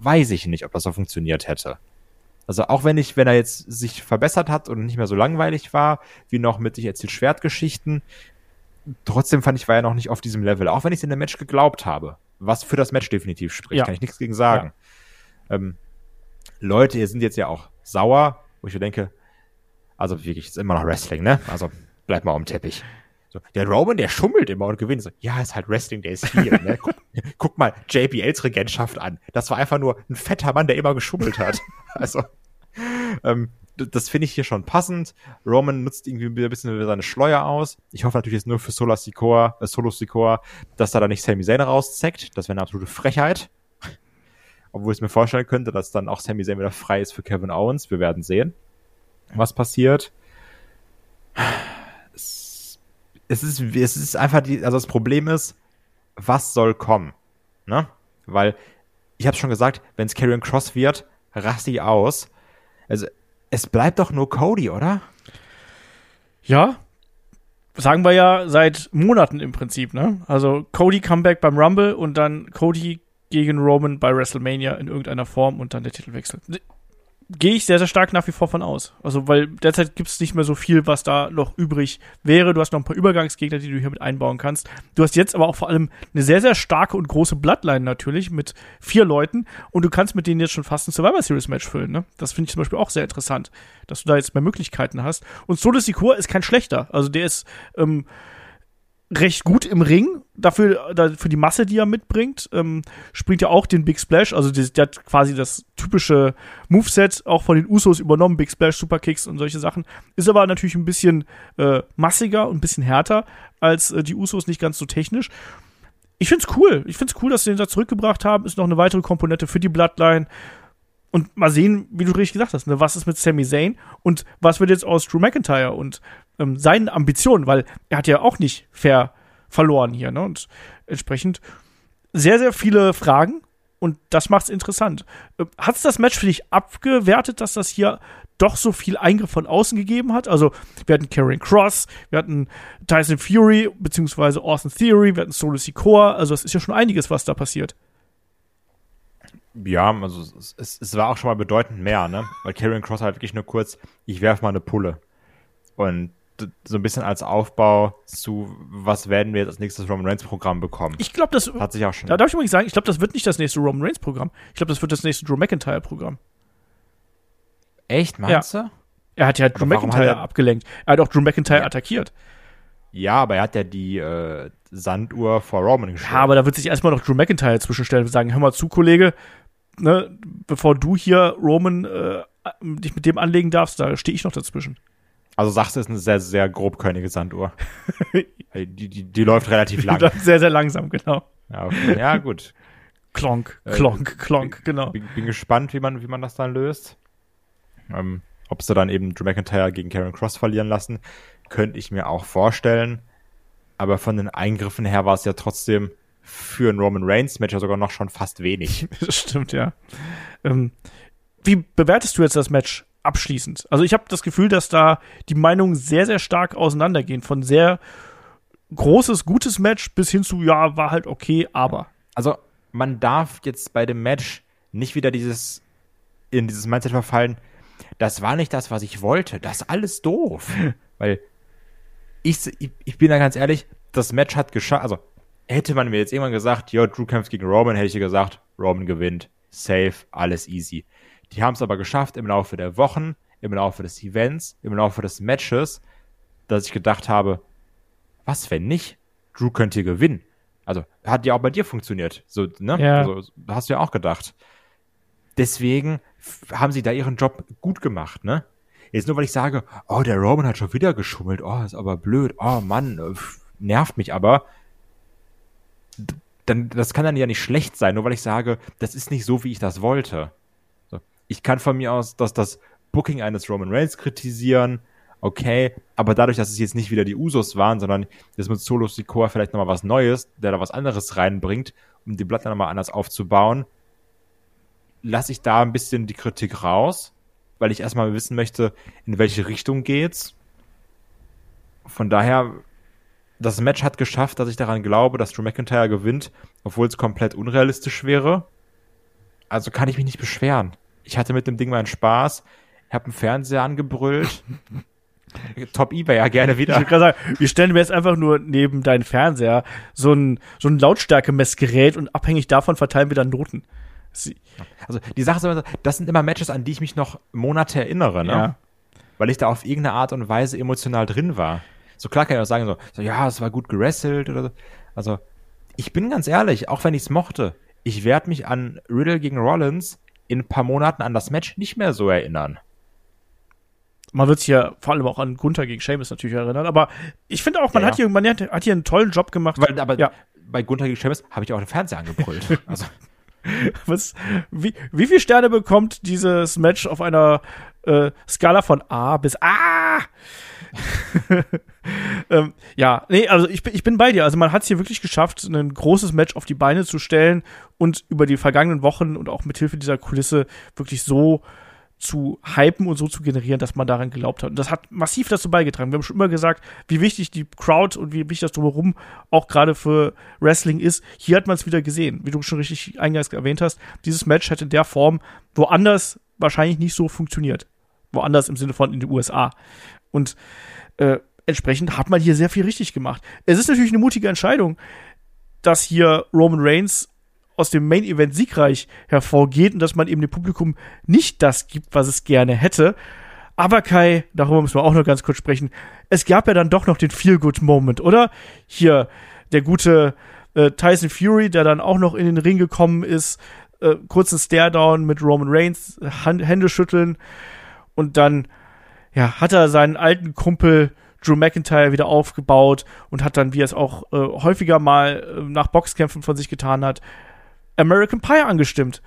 weiß ich nicht, ob das so funktioniert hätte. Also auch wenn ich, wenn er jetzt sich verbessert hat und nicht mehr so langweilig war, wie noch mit ich erzähl Schwertgeschichten, trotzdem fand ich, war er noch nicht auf diesem Level. Auch wenn ich es in dem Match geglaubt habe. Was für das Match definitiv spricht, ja. kann ich nichts gegen sagen. Ja. Ähm, Leute, ihr sind jetzt ja auch sauer, wo ich mir denke, also wirklich, ist immer noch Wrestling, ne? Also bleib mal am Teppich. So, der Roman, der schummelt immer und gewinnt. So, ja, ist halt Wrestling, der ist hier. ne? guck, guck, mal JBLs Regentschaft an. Das war einfach nur ein fetter Mann, der immer geschummelt hat. Also, ähm, das finde ich hier schon passend. Roman nutzt irgendwie ein bisschen seine Schleuer aus. Ich hoffe natürlich jetzt nur für Solar Sikoa, äh, Solo Sikoa, dass da dann nicht Sami Zayn rauszeckt. Das wäre eine absolute Frechheit. Obwohl ich mir vorstellen könnte, dass dann auch Sami Zayn wieder frei ist für Kevin Owens. Wir werden sehen, was passiert. Es, ist, es ist einfach die, also das Problem ist, was soll kommen? Ne? Weil, ich habe schon gesagt, wenn es Karrion Cross wird, raste ich aus. Also, es bleibt doch nur Cody, oder? Ja. Sagen wir ja seit Monaten im Prinzip, ne? Also Cody Comeback beim Rumble und dann Cody gegen Roman bei WrestleMania in irgendeiner Form und dann der Titelwechsel gehe ich sehr, sehr stark nach wie vor von aus. Also, weil derzeit gibt es nicht mehr so viel, was da noch übrig wäre. Du hast noch ein paar Übergangsgegner, die du hier mit einbauen kannst. Du hast jetzt aber auch vor allem eine sehr, sehr starke und große Bloodline natürlich mit vier Leuten und du kannst mit denen jetzt schon fast ein Survivor Series Match füllen. Ne? Das finde ich zum Beispiel auch sehr interessant, dass du da jetzt mehr Möglichkeiten hast. Und Solo Sikoa ist kein schlechter. Also, der ist, ähm, recht gut im Ring, dafür, da, für die Masse, die er mitbringt. Ähm, springt ja auch den Big Splash, also die, der hat quasi das typische Moveset auch von den Usos übernommen, Big Splash, Superkicks und solche Sachen. Ist aber natürlich ein bisschen äh, massiger und ein bisschen härter als äh, die Usos, nicht ganz so technisch. Ich find's cool. Ich find's cool, dass sie den da zurückgebracht haben. Ist noch eine weitere Komponente für die Bloodline. Und mal sehen, wie du richtig gesagt hast, ne, was ist mit Sami Zayn und was wird jetzt aus Drew McIntyre und ähm, seinen Ambitionen, weil er hat ja auch nicht fair verloren hier, ne? Und entsprechend sehr, sehr viele Fragen Und das macht's interessant. Äh, Hat's das Match für dich abgewertet, dass das hier doch so viel Eingriff von außen gegeben hat? Also, wir hatten Karen Cross, wir hatten Tyson Fury, beziehungsweise Austin Theory, wir hatten Solo Sikoa. Also, es ist ja schon einiges, was da passiert. Ja, also es, es, es war auch schon mal bedeutend mehr, ne? Weil Karrion Cross halt wirklich nur kurz, ich werf mal eine Pulle. Und so ein bisschen als Aufbau zu, was werden wir jetzt als nächstes Roman Reigns Programm bekommen. Ich glaube, das. Hat sich auch schon. Da darf ich übrigens sagen, ich glaube, das wird nicht das nächste Roman Reigns Programm. Ich glaube, das wird das nächste Drew McIntyre Programm. Echt, meinst du? Er hat ja Drew McIntyre er- abgelenkt. Er hat auch Drew McIntyre Ja. attackiert. Ja, aber er hat ja die äh, Sanduhr vor Roman gestellt. Ja, aber da wird sich erstmal noch Drew McIntyre zwischenstellen und sagen, hör mal zu, Kollege, ne, bevor du hier Roman äh, dich mit dem anlegen darfst, da stehe ich noch dazwischen. Also sagst du, es ist eine sehr, sehr grobkörnige Sanduhr. die, die, die läuft relativ lang. sehr, sehr langsam, genau. ja, okay. ja, gut. Klonk, Äh, klonk, klonk, genau. Bin, bin gespannt, wie man, wie man das dann löst. Ähm, ob sie dann eben Drew McIntyre gegen Karen Cross verlieren lassen, könnte ich mir auch vorstellen. Aber von den Eingriffen her war es ja trotzdem für ein Roman Reigns Match ja sogar noch schon fast wenig. Das stimmt, ja. Ähm, wie bewertest du jetzt das Match abschließend? Also ich habe das Gefühl, dass da die Meinungen sehr, sehr stark auseinandergehen. Von sehr großes, gutes Match bis hin zu, ja, war halt okay, aber. Also man darf jetzt bei dem Match nicht wieder dieses in dieses Mindset verfallen. Das war nicht das, was ich wollte. Das ist alles doof. Weil ich, ich, ich bin da ganz ehrlich, das Match hat geschafft. Also hätte man mir jetzt irgendwann gesagt, ja, Drew kämpft gegen Roman, hätte ich gesagt, Roman gewinnt. Safe, alles easy. Die haben es aber geschafft im Laufe der Wochen, im Laufe des Events, im Laufe des Matches, dass ich gedacht habe, was, wenn nicht? Drew könnte hier gewinnen. Also, hat ja auch bei dir funktioniert. So, ne? Ja. Also, hast du ja auch gedacht. Deswegen haben sie da ihren Job gut gemacht, ne? Jetzt nur, weil ich sage, oh, der Roman hat schon wieder geschummelt, oh, ist aber blöd, oh Mann, nervt mich aber. Dann, das kann dann ja nicht schlecht sein, nur weil ich sage, das ist nicht so, wie ich das wollte. Ich kann von mir aus dass das Booking eines Roman Reigns kritisieren, okay, aber dadurch, dass es jetzt nicht wieder die Usos waren, sondern jetzt mit Solo Sikoa vielleicht nochmal was Neues, der da was anderes reinbringt, um die Blatt nochmal anders aufzubauen, lasse ich da ein bisschen die Kritik raus, weil ich erstmal wissen möchte, in welche Richtung geht's. Von daher, das Match hat geschafft, dass ich daran glaube, dass Drew McIntyre gewinnt, obwohl es komplett unrealistisch wäre. Also kann ich mich nicht beschweren. Ich hatte mit dem Ding meinen Spaß, habe einen Fernseher angebrüllt. Top eBay ja gerne Ich wieder. würde gerade sagen, wir stellen mir jetzt einfach nur neben deinen Fernseher so ein, so ein Lautstärkemessgerät und abhängig davon verteilen wir dann Noten. Sie, Also die Sache ist immer, so, das sind immer Matches, an die ich mich noch Monate erinnere, ne? Ja. Weil ich da auf irgendeine Art und Weise emotional drin war. So klar kann ich auch sagen, so, so ja, es war gut gerasselt oder so. Also, ich bin ganz ehrlich, auch wenn ich es mochte, ich werde mich an Riddle gegen Rollins in ein paar Monaten an das Match nicht mehr so erinnern. Man wird sich ja vor allem auch an Gunther gegen Sheamus natürlich erinnern, aber ich finde auch, man, Ja, hat hier, man hat, hat hier einen tollen Job gemacht. Weil, aber Ja. bei Gunther gegen Sheamus habe ich auch den Fernseher angebrüllt. Also, Was, wie, wie viele Sterne bekommt dieses Match auf einer äh, Skala von A bis A? ähm, ja, nee, also ich, bin- ich bin bei dir. Also man hat es hier wirklich geschafft, ein großes Match auf die Beine zu stellen und über die vergangenen Wochen und auch mit Hilfe dieser Kulisse wirklich so zu hypen und so zu generieren, dass man daran geglaubt hat. Und das hat massiv dazu beigetragen. Wir haben schon immer gesagt, wie wichtig die Crowd und wie wichtig das drumherum auch gerade für Wrestling ist. Hier hat man es wieder gesehen, wie du schon richtig eingangs erwähnt hast. Dieses Match hätte in der Form woanders wahrscheinlich nicht so funktioniert. Woanders im Sinne von in den USA. Und äh, entsprechend hat man hier sehr viel richtig gemacht. Es ist natürlich eine mutige Entscheidung, dass hier Roman Reigns aus dem Main Event siegreich hervorgeht und dass man eben dem Publikum nicht das gibt, was es gerne hätte. Aber Kai, darüber müssen wir auch noch ganz kurz sprechen. Es gab ja dann doch noch den Feel-Good-Moment, oder? Hier der gute äh, Tyson Fury, der dann auch noch in den Ring gekommen ist, äh, kurzen Stare-Down mit Roman Reigns, Hand, Hände schütteln und dann ja, hat er seinen alten Kumpel Drew McIntyre wieder aufgebaut und hat dann, wie er es auch äh, häufiger mal äh, nach Boxkämpfen von sich getan hat, American Pie angestimmt.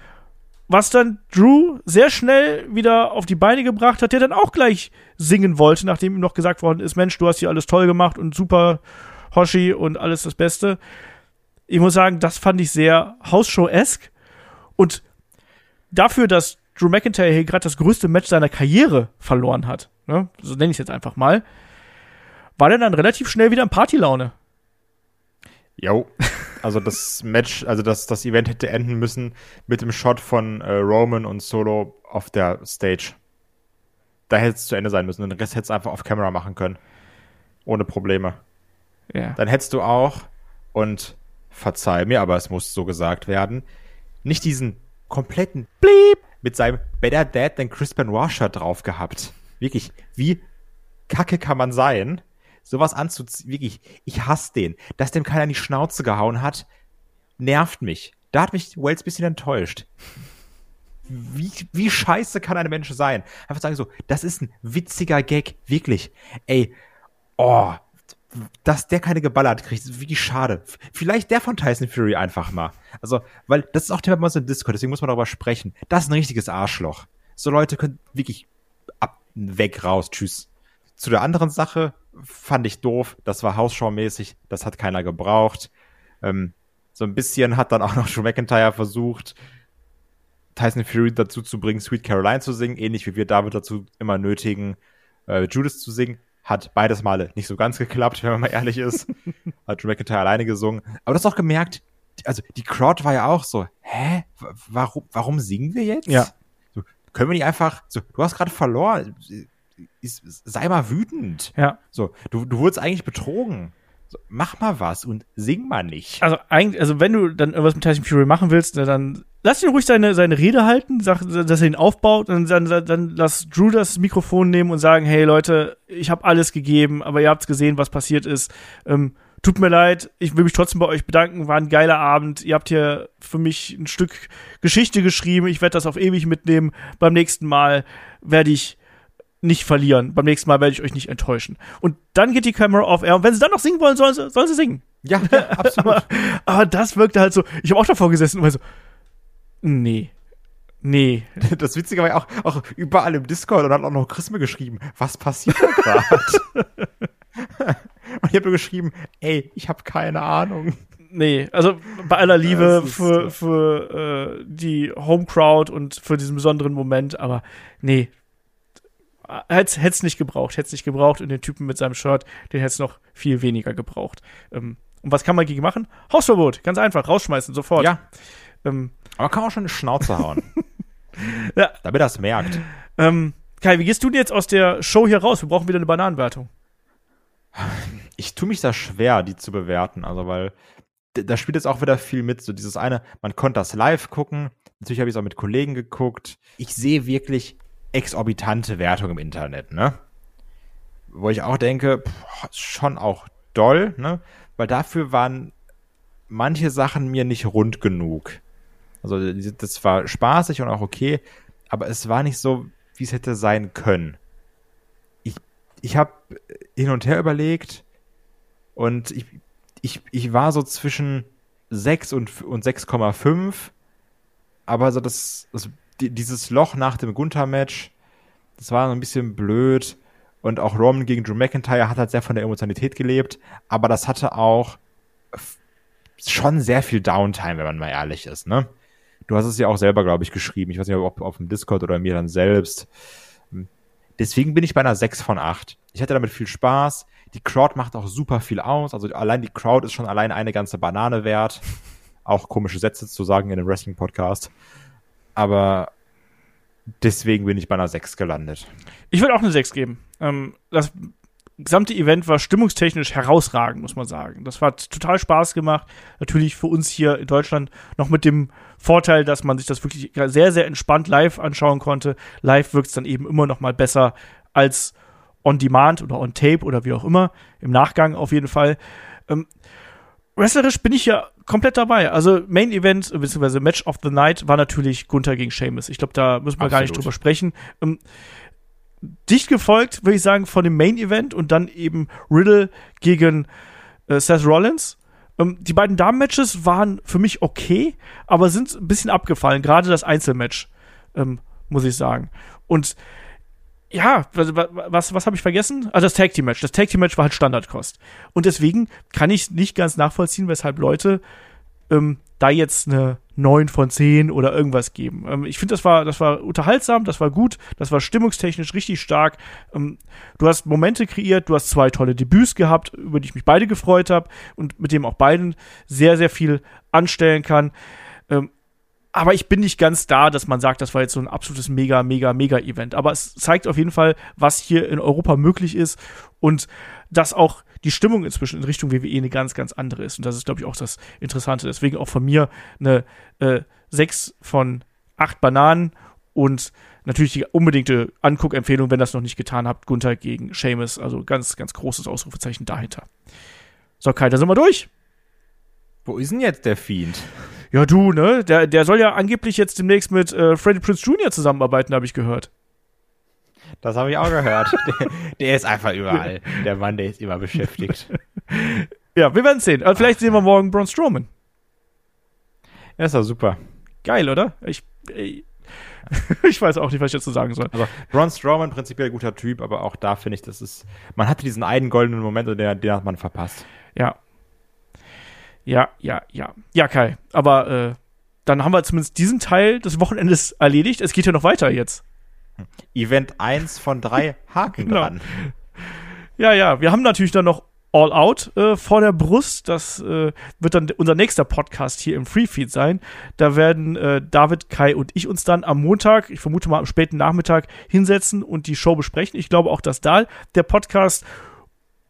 Was dann Drew sehr schnell wieder auf die Beine gebracht hat, der dann auch gleich singen wollte, nachdem ihm noch gesagt worden ist, Mensch, du hast hier alles toll gemacht und super Hoshi und alles das Beste. Ich muss sagen, das fand ich sehr Hausshow-esque Und dafür, dass Drew McIntyre hier gerade das größte Match seiner Karriere verloren hat, ne? so nenne ich es jetzt einfach mal, war der dann relativ schnell wieder in Partylaune. Jo. Also das Match, also das, das Event hätte enden müssen mit dem Shot von äh, Roman und Solo auf der Stage. Da hätte es zu Ende sein müssen. Den Rest hättest du einfach auf Kamera machen können. Ohne Probleme. Ja. Dann hättest du auch, und verzeih mir, aber es muss so gesagt werden, nicht diesen kompletten Bleep mit seinem Better Dad than Chris Benoit Shirt drauf gehabt. Wirklich, wie kacke kann man sein? Sowas anzuziehen, wirklich, ich hasse den. Dass dem keiner in die Schnauze gehauen hat, nervt mich. Da hat mich Wells bisschen enttäuscht. Wie, wie scheiße kann ein Mensch sein? Einfach sagen so, das ist ein witziger Gag, wirklich. Ey, oh, dass der keine geballert kriegt, wirklich schade. Vielleicht der von Tyson Fury einfach mal. Also, weil das ist auch Thema bei uns im Discord, deswegen muss man darüber sprechen. Das ist ein richtiges Arschloch. So Leute können wirklich ab, weg, raus, tschüss. Zu der anderen Sache fand ich doof, das war Hausschau-mäßig, das hat keiner gebraucht. Ähm, so ein bisschen hat dann auch noch Drew McIntyre versucht, Tyson Fury dazu zu bringen, Sweet Caroline zu singen, ähnlich wie wir David dazu immer nötigen, äh, Judas zu singen. Hat beides Male nicht so ganz geklappt, wenn man mal ehrlich ist. Hat Drew McIntyre alleine gesungen. Aber du hast auch gemerkt, also die Crowd war ja auch so, hä? Warum, warum singen wir jetzt? Ja. So, können wir nicht einfach, so, du hast gerade verloren, sei mal wütend. Ja. So, du, du wurdest eigentlich betrogen. So, mach mal was und sing mal nicht. Also eigentlich, also wenn du dann irgendwas mit Tyson Fury machen willst, dann lass ihn ruhig seine, seine Rede halten, sag, dass er ihn aufbaut und dann, dann, dann lass Drew das Mikrofon nehmen und sagen, hey Leute, ich habe alles gegeben, aber ihr habt's gesehen, was passiert ist. Ähm, tut mir leid, ich will mich trotzdem bei euch bedanken, war ein geiler Abend. Ihr habt hier für mich ein Stück Geschichte geschrieben, ich werde das auf ewig mitnehmen. Beim nächsten Mal werde ich nicht verlieren. Beim nächsten Mal werde ich euch nicht enttäuschen. Und dann geht die Kamera off air. Und wenn sie dann noch singen wollen, sollen sie, sollen sie singen. Ja, ja absolut. aber, aber das wirkte halt so. Ich habe auch davor gesessen und war so, nee. Nee. Das Witzige war ja auch, auch überall im Discord und hat auch noch Chris mir geschrieben, was passiert da gerade? und ich habe nur geschrieben, ey, ich habe keine Ahnung. Nee, also bei aller Liebe für, für äh, die Home Crowd und für diesen besonderen Moment, aber nee, hätte es nicht gebraucht, hätte es nicht gebraucht und den Typen mit seinem Shirt, den hätte es noch viel weniger gebraucht. Ähm, und was kann man gegen machen? Hausverbot, ganz einfach, rausschmeißen, sofort. Ja. Ähm, Aber kann auch schon eine Schnauze hauen. ja. Damit er es merkt. Ähm, Kai, wie gehst du denn jetzt aus der Show hier raus? Wir brauchen wieder eine Bananenwertung. Ich tue mich da schwer, die zu bewerten, also weil da spielt jetzt auch wieder viel mit. So dieses eine, man konnte das live gucken. Natürlich habe ich es auch mit Kollegen geguckt. Ich sehe wirklich exorbitante Wertung im Internet, ne? Wo ich auch denke, pff, schon auch doll, ne? Weil dafür waren manche Sachen mir nicht rund genug. Also das war spaßig und auch okay, aber es war nicht so, wie es hätte sein können. Ich, ich habe hin und her überlegt und ich, ich, ich war so zwischen 6 und, und 6,5, aber so das, das dieses Loch nach dem Gunther-Match, das war so ein bisschen blöd. Und auch Roman gegen Drew McIntyre hat halt sehr von der Emotionalität gelebt, aber das hatte auch schon sehr viel Downtime, wenn man mal ehrlich ist, ne? Du hast es ja auch selber, glaube ich, geschrieben. Ich weiß nicht, ob auf dem Discord oder mir dann selbst. Deswegen bin ich bei einer 6 von 8. Ich hatte damit viel Spaß. Die Crowd macht auch super viel aus. Also allein die Crowd ist schon allein eine ganze Banane wert. Auch komische Sätze zu sagen in einem Wrestling-Podcast aber deswegen bin ich bei einer 6 gelandet. Ich würde auch eine 6 geben. Ähm, das gesamte Event war stimmungstechnisch herausragend, muss man sagen. Das hat total Spaß gemacht. Natürlich für uns hier in Deutschland noch mit dem Vorteil, dass man sich das wirklich sehr, sehr entspannt live anschauen konnte. Live wirkt es dann eben immer noch mal besser als on demand oder on tape oder wie auch immer. Im Nachgang auf jeden Fall. Ähm, wrestlerisch bin ich ja komplett dabei. Also Main Event bzw. Match of the Night war natürlich Gunther gegen Sheamus. Ich glaube, da müssen wir Absolut. gar nicht drüber sprechen. Ähm, dicht gefolgt, würde ich sagen, von dem Main Event und dann eben Riddle gegen äh, Seth Rollins. Ähm, die beiden Damen-Matches waren für mich okay, aber sind ein bisschen abgefallen. Gerade das Einzelmatch, ähm, muss ich sagen. Und ja, was, was, was habe ich vergessen? Also das Tag Team Match. Das Tag Team Match war halt Standardkost. Und deswegen kann ich nicht ganz nachvollziehen, weshalb Leute ähm, da jetzt eine 9 von 10 oder irgendwas geben. Ähm, ich finde, das war, das war unterhaltsam, das war gut, das war stimmungstechnisch richtig stark. Ähm, du hast Momente kreiert, du hast zwei tolle Debüts gehabt, über die ich mich beide gefreut habe und mit dem auch beiden sehr, sehr viel anstellen kann. Ähm, aber ich bin nicht ganz da, dass man sagt, das war jetzt so ein absolutes mega, mega, mega Event. Aber es zeigt auf jeden Fall, was hier in Europa möglich ist und dass auch die Stimmung inzwischen in Richtung WWE eine ganz, ganz andere ist. Und das ist, glaube ich, auch das Interessante. Deswegen auch von mir eine äh, 6 von 8 Bananen und natürlich die unbedingte Anguckempfehlung, wenn das noch nicht getan habt, Gunther gegen Seamus. Also ganz, ganz großes Ausrufezeichen dahinter. So, Kai, da sind wir durch. Wo ist denn jetzt der Fiend? Ja, du, ne? Der, der soll ja angeblich jetzt demnächst mit äh, Freddie Prince Jr. zusammenarbeiten, habe ich gehört. Das habe ich auch gehört. der, der, ist einfach überall. Der Mann, der ist immer beschäftigt. ja, wir werden sehen. Also vielleicht sehen wir morgen Braun Strowman. Ja, ist doch super. Geil, oder? Ich, ich, ich weiß auch nicht, was ich dazu sagen soll. Also, Braun Strowman, prinzipiell guter Typ, aber auch da finde ich, das ist, man hatte diesen einen goldenen Moment und den, den hat man verpasst. Ja. Ja, ja, ja. Ja, Kai, aber äh, dann haben wir zumindest diesen Teil des Wochenendes erledigt. Es geht ja noch weiter jetzt. Event 1 von 3 Haken genau. dran. Ja, ja, wir haben natürlich dann noch All Out äh, vor der Brust. Das äh, wird dann unser nächster Podcast hier im Freefeed sein. Da werden äh, David, Kai und ich uns dann am Montag, ich vermute mal am späten Nachmittag, hinsetzen und die Show besprechen. Ich glaube auch, dass da der Podcast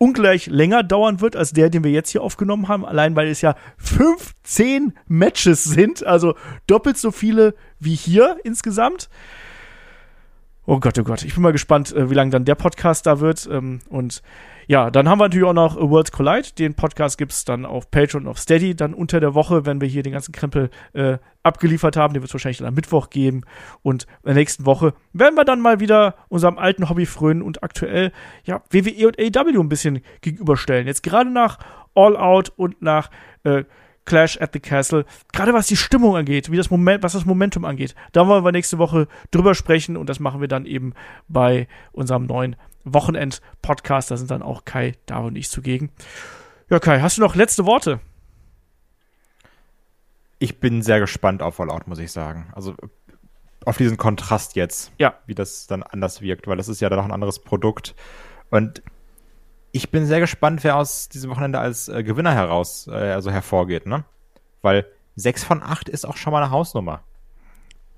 ungleich länger dauern wird als der, den wir jetzt hier aufgenommen haben, allein weil es ja 15 Matches sind, also doppelt so viele wie hier insgesamt. Oh Gott, oh Gott. Ich bin mal gespannt, äh, wie lange dann der Podcast da wird. Ähm, und ja, dann haben wir natürlich auch noch Worlds Collide. Den Podcast gibt es dann auf Patreon und auf Steady dann unter der Woche, wenn wir hier den ganzen Krempel äh, abgeliefert haben. Den wird es wahrscheinlich dann am Mittwoch geben. Und in der nächsten Woche werden wir dann mal wieder unserem alten Hobby frönen und aktuell ja WWE und AEW ein bisschen gegenüberstellen. Jetzt gerade nach All Out und nach äh, Clash at the Castle. Gerade was die Stimmung angeht, wie das Moment, was das Momentum angeht. Da wollen wir nächste Woche drüber sprechen und das machen wir dann eben bei unserem neuen Wochenend-Podcast. Da sind dann auch Kai, da und ich zugegen. Ja, Kai, hast du noch letzte Worte? Ich bin sehr gespannt auf Fallout, muss ich sagen. Also auf diesen Kontrast jetzt, ja. wie das dann anders wirkt, weil das ist ja dann auch ein anderes Produkt. Und ich bin sehr gespannt, wer aus diesem Wochenende als äh, Gewinner heraus, äh, also hervorgeht, ne? Weil 6 von 8 ist auch schon mal eine Hausnummer.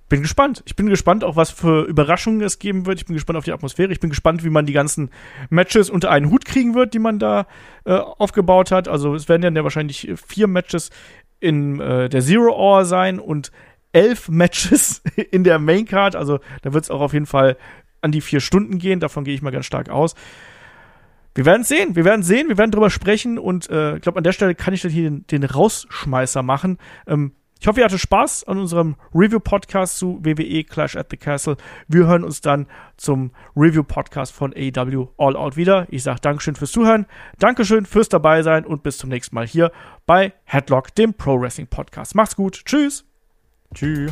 Bin gespannt. Ich bin gespannt auch, was für Überraschungen es geben wird. Ich bin gespannt auf die Atmosphäre. Ich bin gespannt, wie man die ganzen Matches unter einen Hut kriegen wird, die man da äh, aufgebaut hat. Also es werden dann ja wahrscheinlich vier Matches in äh, der Zero Hour sein und elf Matches in der Main Card. Also da wird es auch auf jeden Fall an die vier Stunden gehen. Davon gehe ich mal ganz stark aus wir werden sehen, wir werden sehen, wir werden drüber sprechen und äh, ich glaube, an der Stelle kann ich dann hier den, den Rausschmeißer machen. Ähm, ich hoffe, ihr hattet Spaß an unserem Review-Podcast zu WWE Clash at the Castle. Wir hören uns dann zum Review-Podcast von AEW All Out wieder. Ich sage Dankeschön fürs Zuhören, Dankeschön fürs Dabeisein und bis zum nächsten Mal hier bei Headlock, dem Pro Wrestling Podcast. Macht's gut. Tschüss. Tschüss.